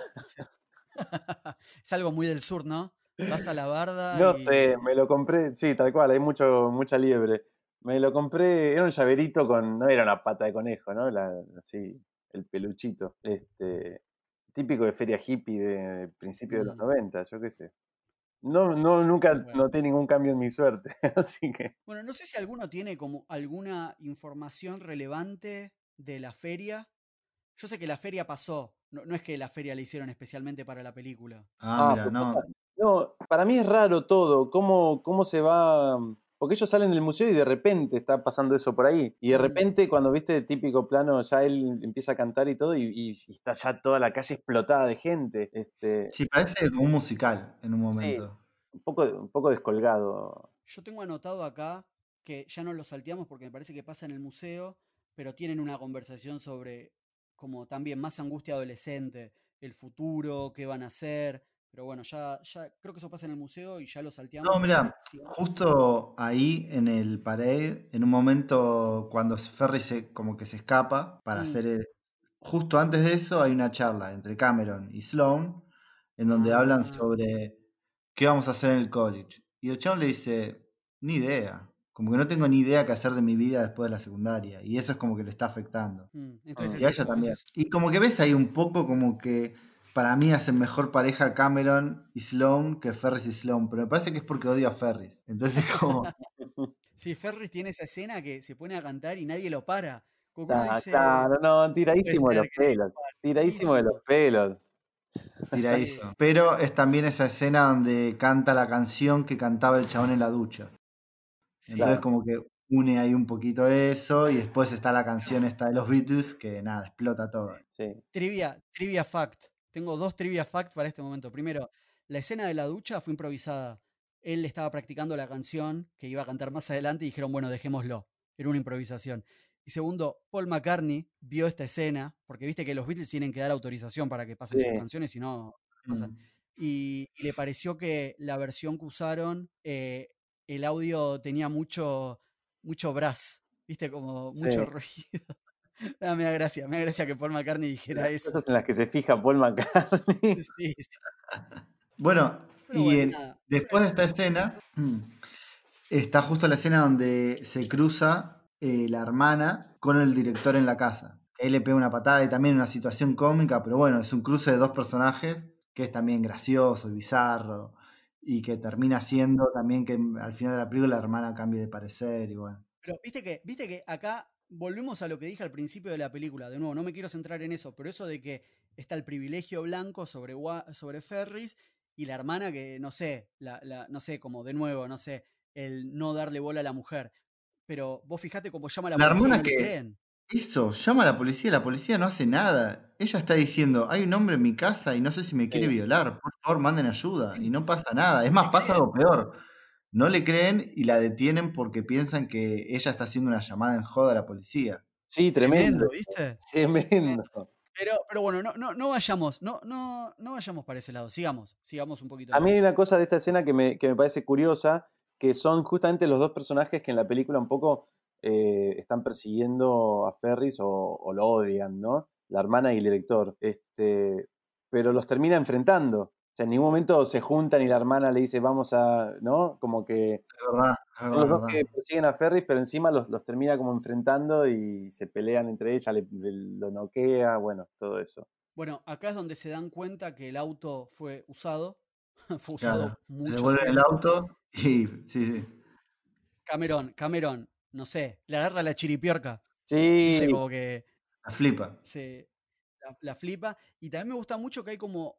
Speaker 1: es algo muy del sur, ¿no? Vas a la barda
Speaker 3: No
Speaker 1: y...
Speaker 3: sé, me lo compré. Sí, tal cual, hay mucho, mucha liebre. Me lo compré, era un llaverito con. No era una pata de conejo, ¿no? La, así, el peluchito. Este. Típico de feria hippie de principio de los
Speaker 1: Mm.
Speaker 3: 90, yo qué sé. No, no, nunca
Speaker 1: Bueno.
Speaker 3: noté ningún cambio en mi suerte, así que.
Speaker 1: Bueno, no sé si alguno tiene como alguna información relevante de la feria. Yo sé que la feria pasó. No, no es que la feria la hicieron especialmente para la película.
Speaker 2: Ah,
Speaker 3: Ah,
Speaker 2: mira,
Speaker 3: pues
Speaker 2: no.
Speaker 3: No, para mí es raro todo, cómo, cómo se va, porque ellos salen del museo y de repente está pasando eso por ahí, y de repente cuando viste el típico plano, ya él empieza a cantar y todo, y, y está ya toda la calle explotada de gente, este,
Speaker 2: Sí, parece un musical en un
Speaker 3: Sí.
Speaker 2: momento.
Speaker 3: un poco, un poco descolgado.
Speaker 1: Yo tengo anotado acá que ya no lo salteamos porque me parece que pasa en el museo, pero tienen una conversación sobre como también más angustia adolescente, el futuro, qué van a hacer. Pero bueno, ya, ya creo que eso pasa en el museo y ya lo salteamos.
Speaker 2: No, mira, justo ahí en el parade, en un momento cuando Ferry se, como que se escapa para
Speaker 1: Mm.
Speaker 2: hacer el- Justo antes de eso hay una charla entre Cameron y Sloan en donde hablan
Speaker 1: Ah.
Speaker 2: sobre qué vamos a hacer en el college. Y el chabón le dice, ni idea. Como que no tengo ni idea qué hacer de mi vida después de la secundaria. Y eso es como que le está afectando.
Speaker 1: Mm, Entonces
Speaker 2: Y a ella también.
Speaker 1: es-
Speaker 2: Y como que ves ahí un poco como que para mí hacen mejor pareja Cameron y Sloan que Ferris y Sloan. Pero me parece que es porque odio a Ferris. Entonces como...
Speaker 1: Sí, Ferris tiene esa escena que se pone a cantar y nadie lo para.
Speaker 3: Ah,
Speaker 1: dice,
Speaker 3: claro, no, tiradísimo de los pelos, tiradísimo de los pelos.
Speaker 2: tiradizo. Pero es también esa escena donde canta la canción que cantaba el chabón en la ducha.
Speaker 1: sí,
Speaker 2: Entonces como que une ahí un poquito eso y después está la canción esta de los Beatles que nada, explota todo.
Speaker 3: Sí,
Speaker 1: Trivia, trivia fact. Tengo dos trivia fact para este momento. Primero, la escena de la ducha fue improvisada. Él estaba practicando la canción que iba a cantar más adelante y dijeron, bueno, dejémoslo. Era una improvisación. Y segundo, Paul McCartney vio esta escena, porque viste que los Beatles tienen que dar autorización para que pasen sus canciones, si no, pasan.
Speaker 2: Mm.
Speaker 1: Y, y le pareció que la versión que usaron, eh, el audio tenía mucho, mucho brass, viste, como
Speaker 3: Sí.
Speaker 1: mucho ruido. Ah, me da gracia, me da gracia que Paul McCartney dijera
Speaker 3: Las
Speaker 1: eso.
Speaker 3: cosas en las que se fija Paul McCartney.
Speaker 1: Sí, sí.
Speaker 2: Bueno,
Speaker 1: Pero
Speaker 2: y
Speaker 1: bueno,
Speaker 2: después de esta escena, mm, está justo la escena donde se cruza eh, la hermana con el director en la casa. Él le pega una patada y también una situación cómica, pero bueno, es un cruce de dos personajes que es también gracioso y bizarro y que termina siendo también que al final de la película la hermana cambie de parecer y bueno.
Speaker 1: Pero viste que, viste que acá volvemos a lo que dije al principio de la película. De nuevo, no me quiero centrar en eso, pero eso de que está el privilegio blanco sobre, sobre Ferris y la hermana que, no sé, la, la- no sé, como de nuevo, no sé, el no darle bola a la mujer. Pero vos fijate cómo llama a la,
Speaker 2: La
Speaker 1: policía
Speaker 2: hermana
Speaker 1: no
Speaker 2: que-
Speaker 1: creen.
Speaker 2: Eso, llama a la policía, la policía no hace nada. Ella está diciendo, hay un hombre en mi casa y no sé si me quiere
Speaker 3: Sí.
Speaker 2: violar, por favor manden ayuda. Y no pasa nada. Es más, pasa algo peor. No le creen y la detienen porque piensan que ella está haciendo una llamada en joda a la policía.
Speaker 3: Sí,
Speaker 1: Tremendo,
Speaker 3: tremendo.
Speaker 1: ¿viste?
Speaker 3: Tremendo.
Speaker 1: Pero, pero bueno, no, no, no vayamos, no, no, no vayamos para ese lado. Sigamos, sigamos un poquito
Speaker 3: A mí hay una cosa de esta escena que me, que me parece curiosa, que son justamente los dos personajes que en la película un poco eh, están persiguiendo a Ferris o, o lo odian, ¿no? La hermana y el director. Este, pero los termina enfrentando. O sea, en ningún momento se juntan y la hermana le dice, vamos a, ¿no? Como que
Speaker 2: Es verdad, es
Speaker 3: son
Speaker 2: verdad,
Speaker 3: los dos que persiguen a Ferris, pero encima los, los termina como enfrentando y se pelean entre ellas, le, le- lo noquea, bueno, todo eso.
Speaker 1: Bueno, acá es donde se dan cuenta que el auto fue usado. fue usado
Speaker 2: Claro. Le
Speaker 1: mucho
Speaker 2: devuelven el
Speaker 1: tiempo.
Speaker 2: auto y sí, sí.
Speaker 1: Cameron, Cameron, no sé, le agarra la chiripiorca.
Speaker 3: Sí,
Speaker 1: ¿viste? Como que
Speaker 2: La flipa.
Speaker 1: se la, la flipa. Y también me gusta mucho que hay como,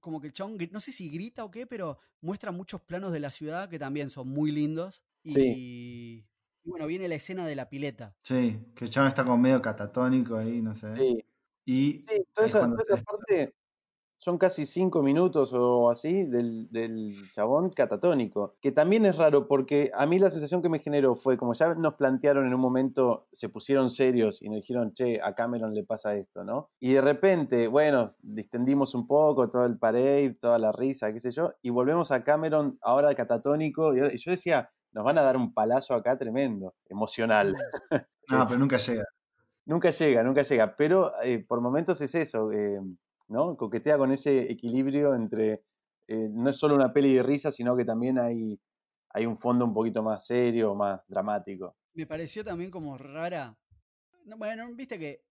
Speaker 1: como que el chabón, no sé si grita o qué, pero muestra muchos planos de la ciudad que también son muy lindos. Y,
Speaker 3: Sí.
Speaker 1: y bueno, viene la escena de la pileta.
Speaker 2: Sí, que el chabón está como medio catatónico ahí, no sé.
Speaker 3: sí.
Speaker 2: Y
Speaker 3: Sí, toda esa parte son casi cinco minutos o así del, del chabón catatónico, que también es raro porque a mí la sensación que me generó fue como ya nos plantearon en un momento, se pusieron serios y nos dijeron, che, a Cameron le pasa esto, ¿no? Y de repente, bueno, distendimos un poco todo el parade, toda la risa, qué sé yo, y volvemos a Cameron ahora catatónico, y yo decía, nos van a dar un palazo acá tremendo, emocional.
Speaker 2: No, pero nunca llega.
Speaker 3: Nunca llega, nunca llega, pero eh, por momentos es eso, eh, ¿no? Coquetea con ese equilibrio entre, eh, no es solo una peli de risa, sino que también hay, hay un fondo un poquito más serio, más dramático.
Speaker 1: Me pareció también como rara. No, bueno, viste que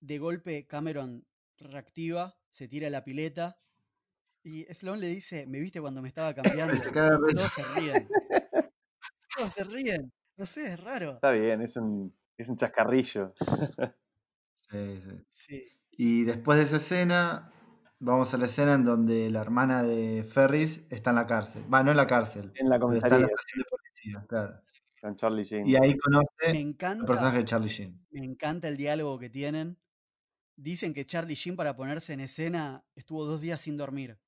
Speaker 1: de golpe Cameron reactiva, se tira a la pileta y Sloan le dice, me viste cuando me estaba cambiando.
Speaker 2: Se
Speaker 1: todos se ríen. Todos se ríen. No sé, es raro.
Speaker 3: Está bien, es un, es un chascarrillo.
Speaker 2: Sí, sí.
Speaker 1: Sí.
Speaker 2: Y después de esa escena, vamos a la escena en donde la hermana de Ferris está en la cárcel. Va, no en la cárcel,
Speaker 3: En la
Speaker 2: pero está en la
Speaker 3: comisaría,
Speaker 2: estación de policía, claro.
Speaker 3: con Charlie Sheen.
Speaker 2: Y ahí
Speaker 1: Me
Speaker 2: conoce el personaje de Charlie Sheen.
Speaker 1: me encanta el diálogo que tienen. Dicen que Charlie Sheen para ponerse en escena estuvo dos días sin dormir.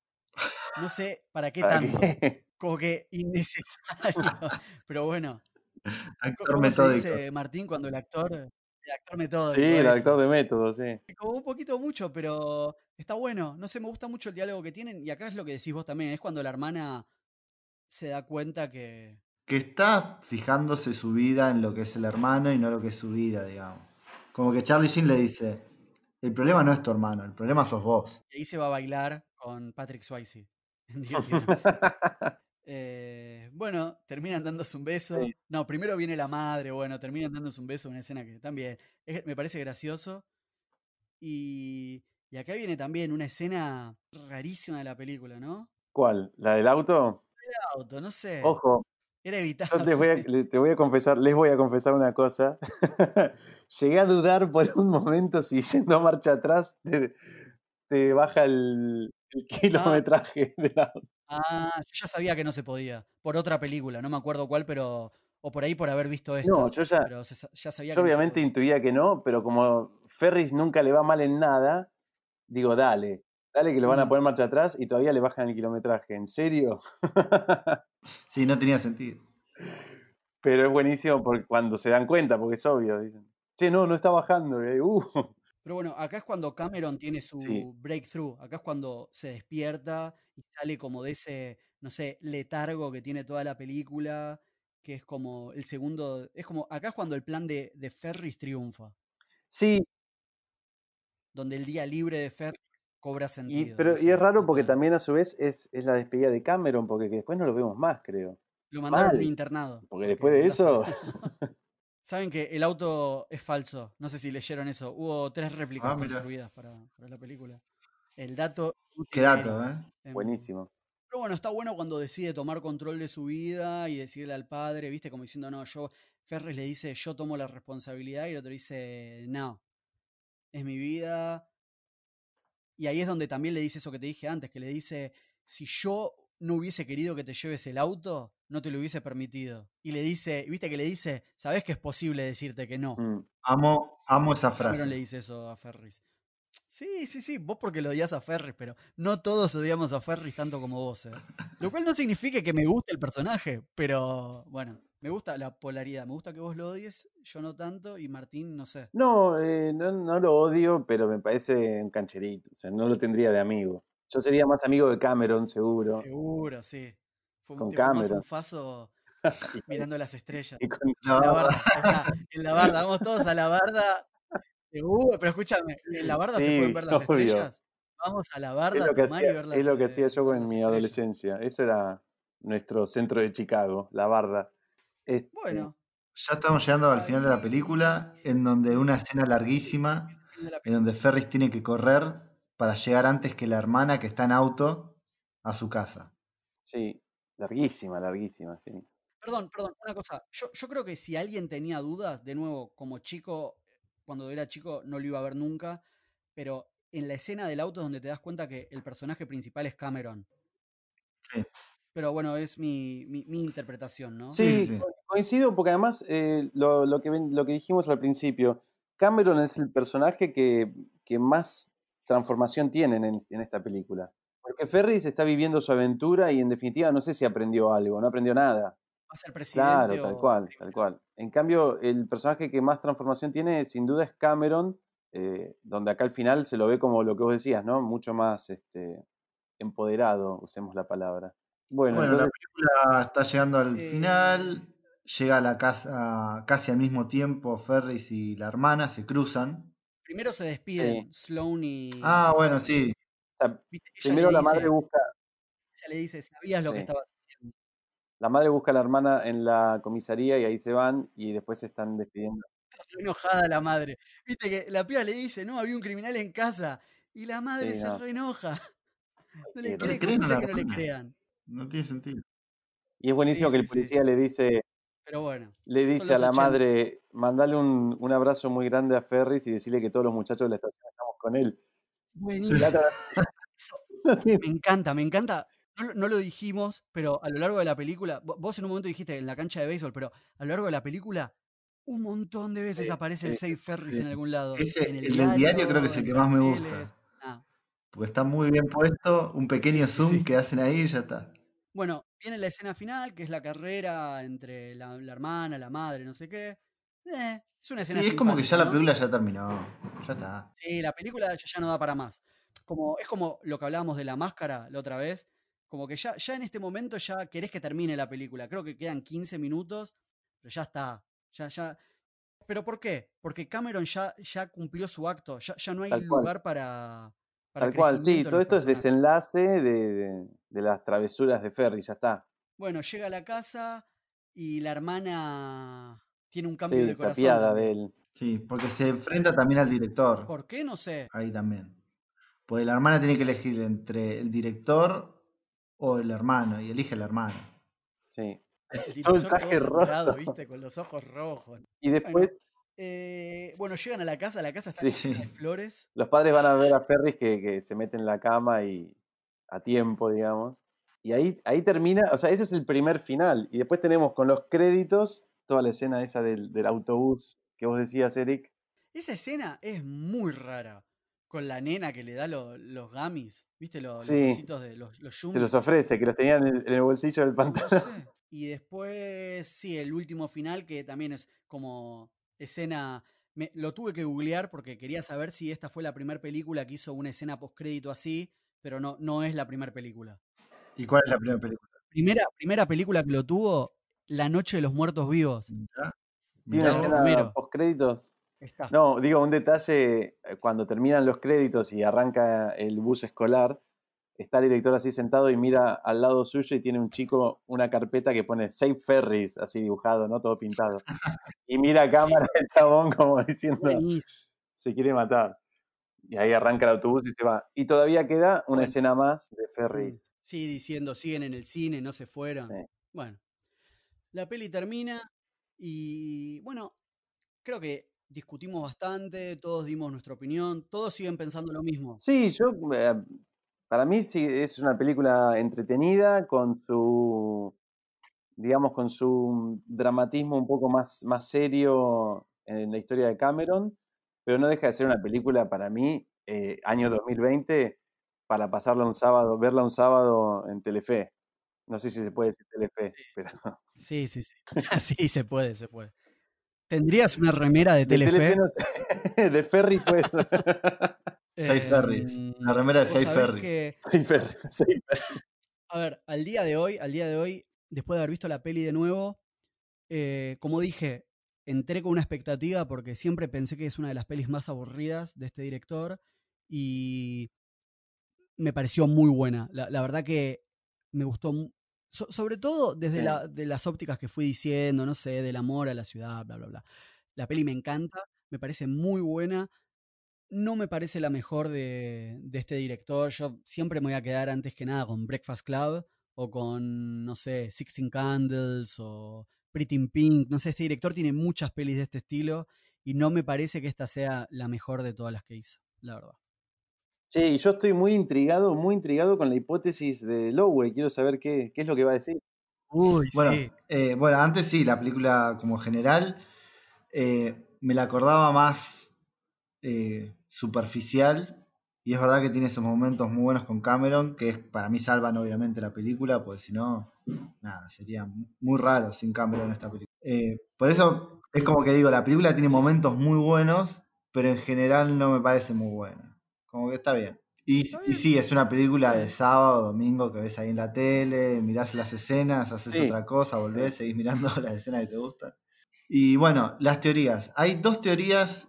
Speaker 1: No sé para qué
Speaker 3: ¿Para
Speaker 1: tanto.
Speaker 3: qué?
Speaker 1: Como que innecesario. Pero bueno,
Speaker 2: Actor
Speaker 1: ¿Cómo se
Speaker 2: metódico.
Speaker 1: dice, Martín, cuando el actor, el actor metódico,
Speaker 3: Sí, el actor de método, sí.
Speaker 1: Como un poquito mucho, pero está bueno. No sé, me gusta mucho el diálogo que tienen. Y acá es lo que decís vos también, es cuando la hermana se da cuenta que...
Speaker 2: Que está fijándose su vida en lo que es el hermano y no lo que es su vida, digamos. Como que Charlie Sheen le dice, el problema no es tu hermano, el problema sos vos.
Speaker 1: Y ahí se va a bailar con Patrick Swayze. Eh, bueno, terminan dándose un beso.
Speaker 3: Sí.
Speaker 1: No, primero viene la madre, bueno, terminan dándose un beso, una escena que también es- me parece gracioso. Y, y acá viene también una escena rarísima de la película, ¿no?
Speaker 3: ¿Cuál? ¿La del auto?
Speaker 1: El auto, no sé.
Speaker 3: Ojo,
Speaker 1: Era
Speaker 3: Yo
Speaker 1: evitable.
Speaker 3: te voy, a, le- te voy a confesar, les voy a confesar una cosa. Llegué a dudar por un momento si yendo a marcha atrás te, te baja el, el kilometraje del auto.
Speaker 1: Ah, yo ya sabía que no se podía. Por otra película, no me acuerdo cuál, pero. O por ahí por haber visto esta.
Speaker 3: No, yo ya,
Speaker 1: Pero se sa- ya sabía
Speaker 3: yo
Speaker 1: que no se
Speaker 3: obviamente intuía que no, pero como Ferris nunca le va mal en nada, digo, dale, dale que lo van a
Speaker 1: Mm.
Speaker 3: poner marcha atrás y todavía le bajan el kilometraje. ¿En serio?
Speaker 2: Sí, no tenía sentido.
Speaker 3: Pero es buenísimo porque cuando se dan cuenta, porque es obvio. Dicen, che, no, no está bajando. y ahí, uh.
Speaker 1: Pero bueno, acá es cuando Cameron tiene su
Speaker 3: Sí.
Speaker 1: breakthrough. Acá es cuando se despierta y sale como de ese, no sé, letargo que tiene toda la película. que es como el segundo, es como, acá es cuando el plan de, de Ferris triunfa,
Speaker 3: Sí,
Speaker 1: donde el día libre de Ferris cobra
Speaker 3: y,
Speaker 1: sentido.
Speaker 3: pero, y es raro porque también a su vez es, es la despedida de Cameron, porque que después no lo vemos más, creo.
Speaker 1: Lo mandaron a un internado.
Speaker 3: Porque después de eso,
Speaker 1: Saben que el auto es falso. No sé si leyeron eso. Hubo tres réplicas
Speaker 2: Ah,
Speaker 1: construidas para, para la película. El dato.
Speaker 2: Qué dato, ¿eh?
Speaker 1: Em,
Speaker 3: buenísimo.
Speaker 1: Pero bueno, está bueno cuando decide tomar control de su vida y decirle al padre, viste, como diciendo, no, yo, Ferris le dice, yo tomo la responsabilidad y el otro dice, no, es mi vida. Y ahí es donde también le dice eso que te dije antes, que le dice, si yo no hubiese querido que te lleves el auto, no te lo hubiese permitido. Y le dice, viste que le dice, sabes que es posible decirte que no.
Speaker 3: Mm.
Speaker 2: Amo, amo esa frase.
Speaker 1: le dice eso a Ferris. Sí, sí, sí, vos porque lo odias a Ferris, pero no todos odiamos a Ferris tanto como vos, ¿eh? Lo cual no significa que me guste el personaje, pero bueno, me gusta la polaridad, me gusta que vos lo odies, yo no tanto, y Martín, no sé.
Speaker 3: No, eh, no, no lo odio, pero me parece un cancherito. O sea, no lo tendría de amigo. Yo sería más amigo de Cameron, seguro.
Speaker 1: Seguro, sí. Fue,
Speaker 3: Con Cameron.
Speaker 1: un faso
Speaker 3: Y
Speaker 1: mirando las estrellas.
Speaker 3: y con-
Speaker 1: En la barda, está, en la barda, vamos todos a la barda. Seguro, pero escúchame, ¿en la barda se pueden
Speaker 3: Sí,
Speaker 1: ver las
Speaker 3: obvio.
Speaker 1: estrellas? Vamos a la
Speaker 3: Es
Speaker 1: barda a
Speaker 3: lo que
Speaker 1: tomar y
Speaker 3: hacía,
Speaker 1: ver las
Speaker 3: es lo que
Speaker 1: eh,
Speaker 3: hacía yo
Speaker 1: ver
Speaker 3: en mi
Speaker 1: estrellas.
Speaker 3: adolescencia. Eso era nuestro centro de Chicago, la barda. Este,
Speaker 1: Bueno,
Speaker 2: ya estamos llegando al final de la película, en donde una escena larguísima,
Speaker 1: es
Speaker 2: en donde Ferris tiene que correr para llegar antes que la hermana que está en auto a su casa.
Speaker 3: sí, larguísima, larguísima, sí.
Speaker 1: Perdón, perdón, una cosa. Yo, yo creo que si alguien tenía dudas, de nuevo, como chico, cuando era chico no lo iba a ver nunca, pero en la escena del auto es donde te das cuenta que el personaje principal es Cameron.
Speaker 2: Sí.
Speaker 1: Pero bueno, es mi, mi, mi interpretación, ¿no?
Speaker 2: Sí, sí,
Speaker 3: Sí,
Speaker 2: sí.
Speaker 3: co- coincido porque además eh, lo, lo que, ven- lo que dijimos al principio, Cameron es el personaje que, que más transformación tiene en, en esta película. Porque Ferris está viviendo su aventura y en definitiva no sé si aprendió algo, no aprendió nada.
Speaker 1: ¿Va a ser presidente
Speaker 3: Claro, tal cual, tal cual. En cambio, el personaje que más transformación tiene sin duda es Cameron, eh, donde acá al final se lo ve como lo que vos decías, ¿no? Mucho más este, empoderado, usemos la palabra. Bueno,
Speaker 2: Bueno, la película está llegando al
Speaker 1: Eh,
Speaker 2: final, llega a la casa casi al mismo tiempo Ferris y la hermana, se cruzan.
Speaker 1: Primero se
Speaker 3: sí.
Speaker 1: despiden Sloane y
Speaker 2: Ah, bueno, sí.
Speaker 3: O sea, primero la madre busca,
Speaker 1: ella le dice, sabías lo que estabas haciendo.
Speaker 3: La madre busca a la hermana en la comisaría y ahí se van y después se están despidiendo.
Speaker 1: Re enojada la madre. Viste que la piba le dice, no, había un criminal en casa. Y la madre
Speaker 3: Sí,
Speaker 1: se
Speaker 3: no.
Speaker 1: re enoja. No le.
Speaker 2: No creen
Speaker 1: ¿cómo
Speaker 2: a
Speaker 1: puede
Speaker 2: la
Speaker 1: ser que no le crean?
Speaker 2: No tiene sentido.
Speaker 3: Y es buenísimo
Speaker 1: Sí,
Speaker 3: que
Speaker 1: sí,
Speaker 3: el
Speaker 1: sí.
Speaker 3: policía le dice,
Speaker 1: Pero bueno,
Speaker 3: le dice a la
Speaker 1: 80.
Speaker 3: madre, mandale un, un abrazo muy grande a Ferris y decirle que todos los muchachos de la estación estamos con él.
Speaker 1: Buenísimo. me encanta, me encanta. No, lo- no lo dijimos, pero a lo largo de la película, vo- vos en un momento dijiste en la cancha de béisbol, pero a lo largo de la película, un montón de veces
Speaker 3: Sí,
Speaker 1: aparece el Safe Ferris
Speaker 2: Sí.
Speaker 1: en algún lado.
Speaker 2: Ese,
Speaker 1: En el
Speaker 2: el del diario creo que es el que más me gusta.
Speaker 1: Ah,
Speaker 2: Porque está muy bien puesto, un pequeño
Speaker 1: sí,
Speaker 2: zoom
Speaker 1: sí.
Speaker 2: que hacen ahí y ya está.
Speaker 1: Bueno, viene la escena final, que es la carrera entre la, la hermana, la madre, no sé qué. Eh, es una
Speaker 2: Sí,
Speaker 1: escena
Speaker 2: es como que ya la película ya terminó. Ya está.
Speaker 1: Sí, la película ya, ya no da para más. Como, es como lo que hablábamos de la máscara la otra vez. Como que ya, ya en este momento ya querés que termine la película. Creo que quedan 15 minutos, pero ya está. Ya, ya. ¿Pero por qué? Porque Cameron ya, ya cumplió su acto. Ya, ya no hay
Speaker 3: Tal cual,
Speaker 1: lugar para, para
Speaker 3: tal cual, sí, todo esto es desenlace de, de- de las travesuras de Ferris, ya está.
Speaker 1: Bueno, llega a la casa y la hermana tiene un cambio
Speaker 3: Sí,
Speaker 1: de corazón
Speaker 3: de él.
Speaker 2: Sí, porque se enfrenta también al director.
Speaker 1: ¿Por qué? No sé.
Speaker 2: Ahí también. Porque la hermana tiene que elegir entre el director o el hermano. Y elige el hermano.
Speaker 3: Sí.
Speaker 1: El
Speaker 3: Todo el traje
Speaker 1: todo sangrado,
Speaker 3: roto.
Speaker 1: ¿viste? Con los ojos rojos.
Speaker 3: Y
Speaker 1: Bueno,
Speaker 3: después,
Speaker 1: eh, bueno, llegan a la casa, la casa está
Speaker 3: sí,
Speaker 1: llena de flores.
Speaker 3: los padres van a ver a Ferris que, que se mete en la cama y a tiempo, digamos. Y ahí, ahí termina, o sea, ese es el primer final. Y después tenemos con los créditos toda la escena esa del, del autobús que vos decías, Eric.
Speaker 1: Esa escena es muy rara. Con la nena que le da lo- los gamis, ¿viste? Lo- los
Speaker 3: Sí,
Speaker 1: ositos de los, los
Speaker 3: se los ofrece, que los tenían en el, en el bolsillo del
Speaker 1: No
Speaker 3: pantalón.
Speaker 1: sé. Y después, sí, el último final, que también es como escena. me- lo tuve que googlear porque quería saber si esta fue la primera película que hizo una escena postcrédito así, pero no, no es la primera película.
Speaker 2: ¿Y cuál es la primera película?
Speaker 1: Primera, primera película que lo tuvo, La Noche de los Muertos Vivos.
Speaker 3: Tiene una escena
Speaker 1: Romero.
Speaker 3: post créditos.
Speaker 1: Está.
Speaker 3: No, digo, un detalle, eh, cuando terminan los créditos y arranca el bus escolar, está el director así sentado y mira al lado suyo y tiene un chico una carpeta que pone Save Ferries, así dibujado, ¿no? Todo pintado. Y mira a cámara el chabón como diciendo, se quiere matar. Y ahí arranca el autobús y se va. Y todavía queda una
Speaker 1: Bueno.
Speaker 3: escena más de Ferries.
Speaker 1: Sí, diciendo, siguen en el cine, no se fueron.
Speaker 3: Sí.
Speaker 1: Bueno, la peli termina y bueno, creo que discutimos bastante, todos dimos nuestra opinión, todos siguen pensando lo mismo.
Speaker 3: Sí, yo, eh, para mí sí es una película entretenida con su, digamos, con su dramatismo un poco más, más serio en la historia de Cameron, pero no deja de ser una película para mí, eh, año 2020, para pasarla un sábado, verla un sábado en Telefe. No sé si se puede decir Telefe,
Speaker 1: Sí.
Speaker 3: pero
Speaker 1: Sí, sí, sí. sí, se puede, se puede. ¿Tendrías una remera de
Speaker 3: de Telefe
Speaker 1: Telefe?
Speaker 3: no sé, de Ferry pues.
Speaker 2: Seis ferries. La
Speaker 1: Em,
Speaker 2: remera de
Speaker 1: sabés
Speaker 2: ferries.
Speaker 1: que,
Speaker 3: Ferry, Ferry.
Speaker 1: a ver, al día de hoy, al día de hoy, después de haber visto la peli de nuevo, eh, como dije, entré con una expectativa porque siempre pensé que es una de las pelis más aburridas de este director y me pareció muy buena. La, la verdad que me gustó, so- sobre todo desde
Speaker 3: Sí.
Speaker 1: la- de las ópticas que fui diciendo, no sé, del amor a la ciudad, bla, bla, bla. La peli me encanta, me parece muy buena. No me parece la mejor de, de este director. Yo siempre me voy a quedar antes que nada con Breakfast Club o con, no sé, Sixteen Candles o Pretty in Pink. No sé, este director tiene muchas pelis de este estilo y no me parece que esta sea la mejor de todas las que hizo, la verdad.
Speaker 3: Y yo estoy muy intrigado, muy intrigado con la hipótesis de Lowey. Quiero saber qué, qué es lo que va a decir.
Speaker 1: Uy,
Speaker 2: Bueno,
Speaker 1: sí.
Speaker 2: eh, bueno, antes sí, la película como general eh, me la acordaba más eh, superficial y es verdad que tiene esos momentos muy buenos con Cameron que para mí salvan obviamente la película, porque si no, nada, sería muy raro sin Cameron esta película. Eh, por eso es como que digo, la película tiene momentos muy buenos, pero en general no me parece muy buena. Como que está bien. Y, sí, es una película de sábado, domingo, que ves ahí en la tele, mirás las escenas, haces
Speaker 3: Sí.
Speaker 2: otra cosa, volvés, seguís mirando las escenas que te gustan. Y bueno, las teorías. Hay dos teorías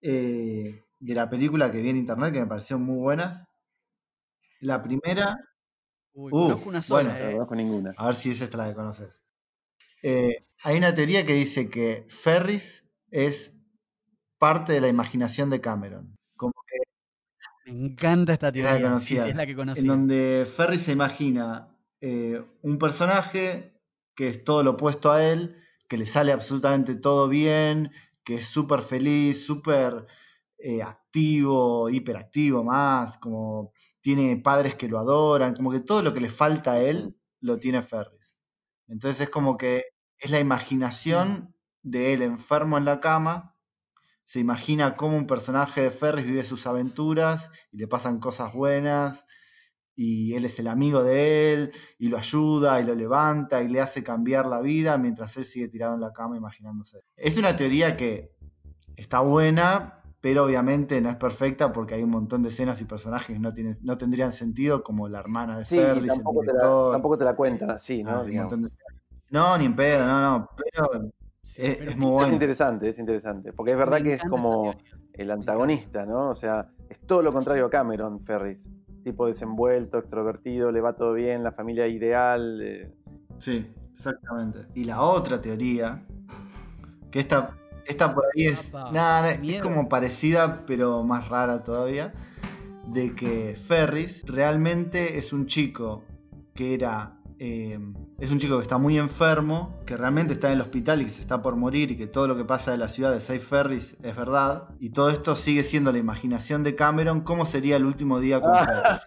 Speaker 2: eh, de la película que vi en internet que me parecieron muy buenas. La primera,
Speaker 1: Uy,
Speaker 2: Uf,
Speaker 1: conozco una sola,
Speaker 2: bueno,
Speaker 3: No
Speaker 1: eh.
Speaker 3: conozco ninguna.
Speaker 2: a ver si es esta la que conoces. Eh, hay una teoría que dice que Ferris es parte de la imaginación de Cameron. Como que
Speaker 1: Me encanta esta
Speaker 2: es la que
Speaker 1: teoría. Sí, sí,
Speaker 2: conocías.
Speaker 1: es la que
Speaker 2: en
Speaker 1: conocía.
Speaker 2: donde Ferris se imagina eh, un personaje que es todo lo opuesto a él, que le sale absolutamente todo bien, que es súper feliz, súper eh, activo, hiperactivo más, como tiene padres que lo adoran, como que todo lo que le falta a él lo tiene Ferris. Entonces es como que es la imaginación de él enfermo en la cama, se imagina cómo un personaje de Ferris vive sus aventuras y le pasan cosas buenas y él es el amigo de él y lo ayuda y lo levanta y le hace cambiar la vida mientras él sigue tirado en la cama imaginándose. Es una teoría que está buena, pero obviamente no es perfecta porque hay un montón de escenas y personajes que no, tienen, no tendrían sentido, como la hermana de
Speaker 3: Sí, y
Speaker 2: Ferris, el
Speaker 3: tampoco te, la, tampoco te la cuentan así, ¿no?
Speaker 2: montón de- No, ni en pedo, no, no, pero
Speaker 1: Sí,
Speaker 2: es,
Speaker 1: pero
Speaker 2: es muy
Speaker 3: Es
Speaker 2: bueno.
Speaker 3: interesante, es interesante. Porque es verdad que es como el antagonista, ¿no? O sea, es todo lo contrario a Cameron Ferris. Tipo desenvuelto, extrovertido, le va todo bien, la familia ideal. eh,
Speaker 2: Sí, exactamente. Y la otra teoría, que esta, esta por ahí es,
Speaker 1: Apa,
Speaker 2: nada, es como parecida, pero más rara todavía, de que Ferris realmente es un chico que era, eh, es un chico que está muy enfermo, que realmente está en el hospital y que se está por morir y que todo lo que pasa de la ciudad de Safe Ferris es verdad. Y todo esto sigue siendo la imaginación de Cameron, cómo sería el último día con Ferris.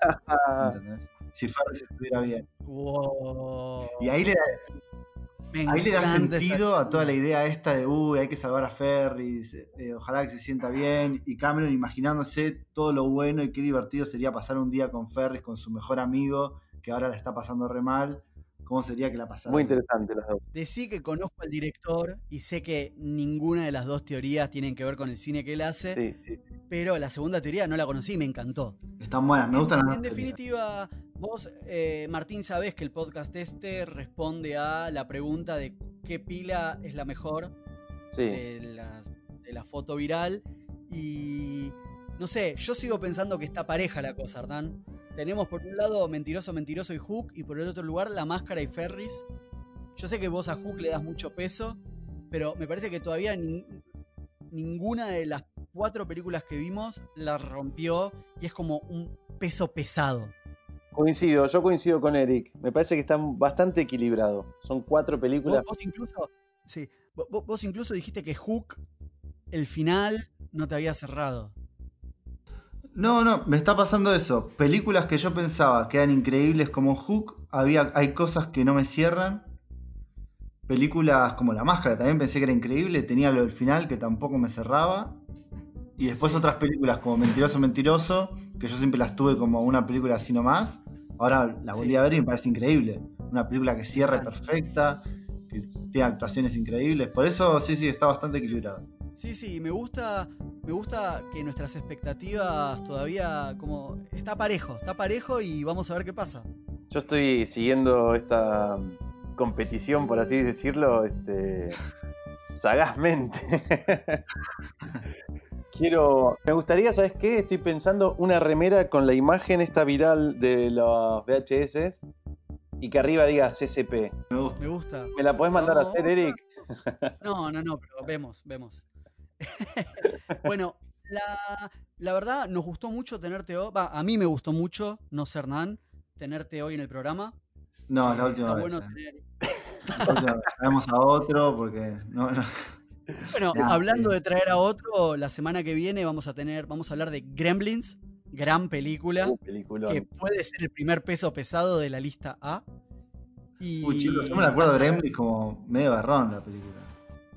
Speaker 2: ¿entendés? Si Ferris estuviera bien.
Speaker 1: Wow.
Speaker 2: Y ahí le da
Speaker 1: Me
Speaker 2: Ahí le da sentido a toda la idea esta de, uy, hay que salvar a Ferris, eh, ojalá que se sienta bien. Y Cameron imaginándose todo lo bueno y qué divertido sería pasar un día con Ferris, con su mejor amigo, que ahora la está pasando re mal. ¿Cómo sería que la pasara?
Speaker 3: muy interesante las dos.
Speaker 1: Decí que conozco al director y sé que ninguna de las dos teorías tienen que ver con el cine que él hace,
Speaker 3: Sí, sí, sí.
Speaker 1: pero la segunda teoría no la conocí y me encantó.
Speaker 2: Están buenas, me gustan
Speaker 1: en,
Speaker 2: las
Speaker 1: en
Speaker 2: teorías.
Speaker 1: Vos, eh, Martín, sabés que el podcast este responde a la pregunta de qué pila es la mejor
Speaker 3: Sí.
Speaker 1: de, la, de la foto viral. Y no sé, yo sigo pensando que está pareja la cosa, Hernán. Tenemos por un lado Mentiroso, Mentiroso y Hook, y por el otro lugar La Máscara y Ferris. Yo sé que vos a Hook le das mucho peso, pero me parece que todavía nin- ninguna de las cuatro películas que vimos la rompió y es como un peso pesado.
Speaker 3: Coincido, yo coincido con Eric. Me parece que están bastante equilibrados. Son cuatro
Speaker 1: Vos,
Speaker 3: películas.
Speaker 1: vos incluso, sí, vo- vo- vos incluso dijiste que Hook, el final, no te había cerrado.
Speaker 2: No, no, me está pasando eso. Películas que yo pensaba que eran increíbles como Hook, había, hay cosas que no me cierran. Películas como La Máscara también pensé que era increíble, tenía lo del final que tampoco me cerraba. Y después
Speaker 1: Sí.
Speaker 2: otras películas como Mentiroso, Mentiroso, que yo siempre las tuve como una película así nomás. Ahora la volví
Speaker 1: Sí.
Speaker 2: a ver y me parece increíble. Una película que cierre perfecta, que tiene actuaciones increíbles. Por eso sí, sí, está bastante equilibrado.
Speaker 1: Sí, sí, me gusta, me gusta que nuestras expectativas todavía como está parejo, está parejo y vamos a ver qué pasa.
Speaker 3: Yo estoy siguiendo esta competición, por así decirlo, este, sagazmente. Quiero. Me gustaría, ¿sabes qué? Estoy pensando una remera con la imagen esta viral de los VHS y que arriba diga CCP.
Speaker 1: Me gusta.
Speaker 3: ¿Me la podés mandar a hacer, Eric?
Speaker 1: No, no, no, pero vemos, vemos. bueno, la, la verdad nos gustó mucho tenerte hoy, va, a mí me gustó mucho, no sé Hernán, tenerte hoy en el programa.
Speaker 2: No, la última
Speaker 1: está
Speaker 2: vez.
Speaker 1: bueno
Speaker 2: eh.
Speaker 1: tener-
Speaker 2: La última vez. Traemos a otro porque no, no.
Speaker 1: Bueno, hablando
Speaker 2: sí.
Speaker 1: de traer a otro, la semana que viene vamos a tener, vamos a hablar de Gremlins, gran película.
Speaker 3: Uh,
Speaker 1: que puede ser el primer peso pesado de la lista A. Y
Speaker 2: Uy, chicos, yo me la acuerdo de Gremlins como medio barrón la película.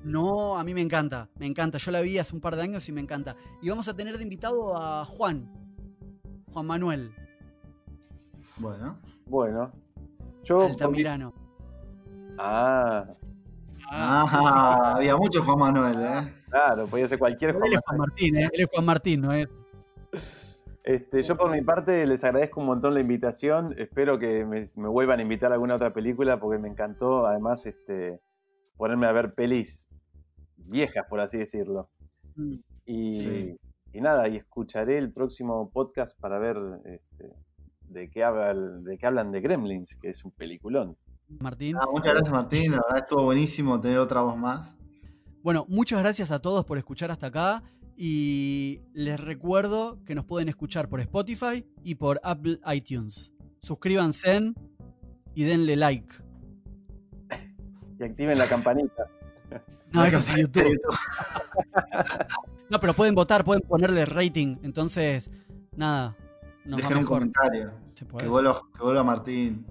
Speaker 1: No, a mí me encanta, me encanta. Yo la vi hace un par de años y me encanta. Y vamos a tener de invitado a Juan, Juan Manuel,
Speaker 2: Bueno.
Speaker 3: Bueno. Yo.
Speaker 1: Altamirano.
Speaker 3: Ah,
Speaker 2: Ah, había mucho Juan Manuel, ¿eh?
Speaker 3: claro, podía ser cualquier
Speaker 1: Él
Speaker 3: Juan
Speaker 1: es Juan Martín, ¿eh? Él es Juan Martín, ¿no es?
Speaker 3: Este, yo por mi parte les agradezco un montón la invitación. Espero que me, me vuelvan a invitar a alguna otra película porque me encantó. Además, este, ponerme a ver pelis viejas, por así decirlo.
Speaker 1: Mm.
Speaker 3: Y,
Speaker 2: Sí.
Speaker 3: y nada, y escucharé el próximo podcast para ver este, de, qué hablan, de qué hablan de Gremlins, que es un peliculón.
Speaker 1: Martín.
Speaker 2: Ah, muchas gracias, Martín. La verdad estuvo buenísimo tener otra voz más.
Speaker 1: Bueno, muchas gracias a todos por escuchar hasta acá. Y les recuerdo que nos pueden escuchar por Spotify y por Apple iTunes. Suscríbanse y denle like.
Speaker 3: Y activen la campanita.
Speaker 1: No, eso es en YouTube. No, pero pueden votar, pueden ponerle rating. Entonces, nada, nos va
Speaker 2: Dejen un comentario.
Speaker 1: Se puede.
Speaker 2: Que vuelva, que vuelva Martín.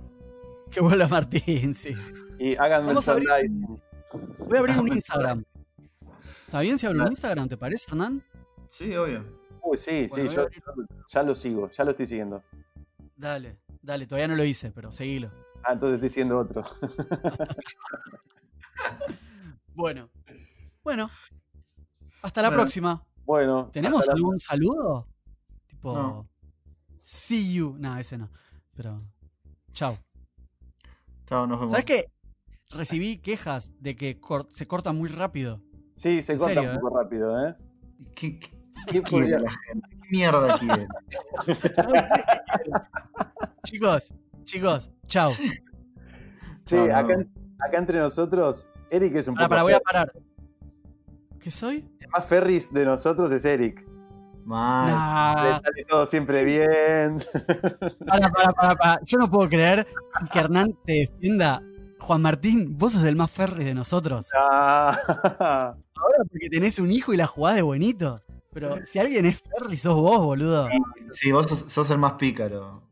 Speaker 1: Que vuelva Martín, sí.
Speaker 3: Y hagan
Speaker 1: Vamos a abrir
Speaker 3: merchandising.
Speaker 1: Voy a abrir un Instagram. ¿Está bien si abro un. Instagram? ¿Te parece, Hernán?
Speaker 2: Sí, obvio.
Speaker 3: Uy, sí,
Speaker 1: Bueno,
Speaker 3: sí,
Speaker 1: a
Speaker 3: yo, ya lo sigo, ya lo estoy siguiendo.
Speaker 1: Dale, dale, todavía no lo hice, pero seguilo.
Speaker 3: Ah, entonces estoy siguiendo otro.
Speaker 1: Bueno, bueno. Hasta la
Speaker 2: Bueno.
Speaker 1: próxima.
Speaker 3: Bueno.
Speaker 1: ¿Tenemos
Speaker 3: la-
Speaker 1: algún saludo? Tipo,
Speaker 2: No.
Speaker 1: see you. No, ese no. Pero, chao.
Speaker 2: Chao, nos vemos.
Speaker 1: ¿Sabes qué? Recibí quejas de que cor- se corta muy rápido.
Speaker 3: Sí, se corta
Speaker 1: serio,
Speaker 3: un poco rápido, ¿eh?
Speaker 2: ¿Qué, qué-
Speaker 3: ¿Qué
Speaker 2: qué quiere
Speaker 3: podría-
Speaker 2: la gente? ¿Qué mierda quiere?
Speaker 1: chicos, chicos, chao.
Speaker 2: No, no.
Speaker 3: acá, acá entre nosotros, Eric es un poco.
Speaker 1: para, voy a parar. ¿Qué soy?
Speaker 3: El más Ferris de nosotros es Eric.
Speaker 2: Mal.
Speaker 1: Nah,
Speaker 3: Le sale todo siempre bien.
Speaker 1: para, para, para, para. Yo no puedo creer que Hernán te defienda. Juan Martín, vos sos el más ferry de nosotros.
Speaker 3: Ah.
Speaker 1: Ahora porque tenés un hijo y la jugás de bonito. Pero si alguien es ferry, sos vos, boludo.
Speaker 2: Sí, vos sos, sos el más pícaro,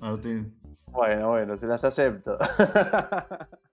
Speaker 2: Martín.
Speaker 3: Bueno, bueno, se las acepto.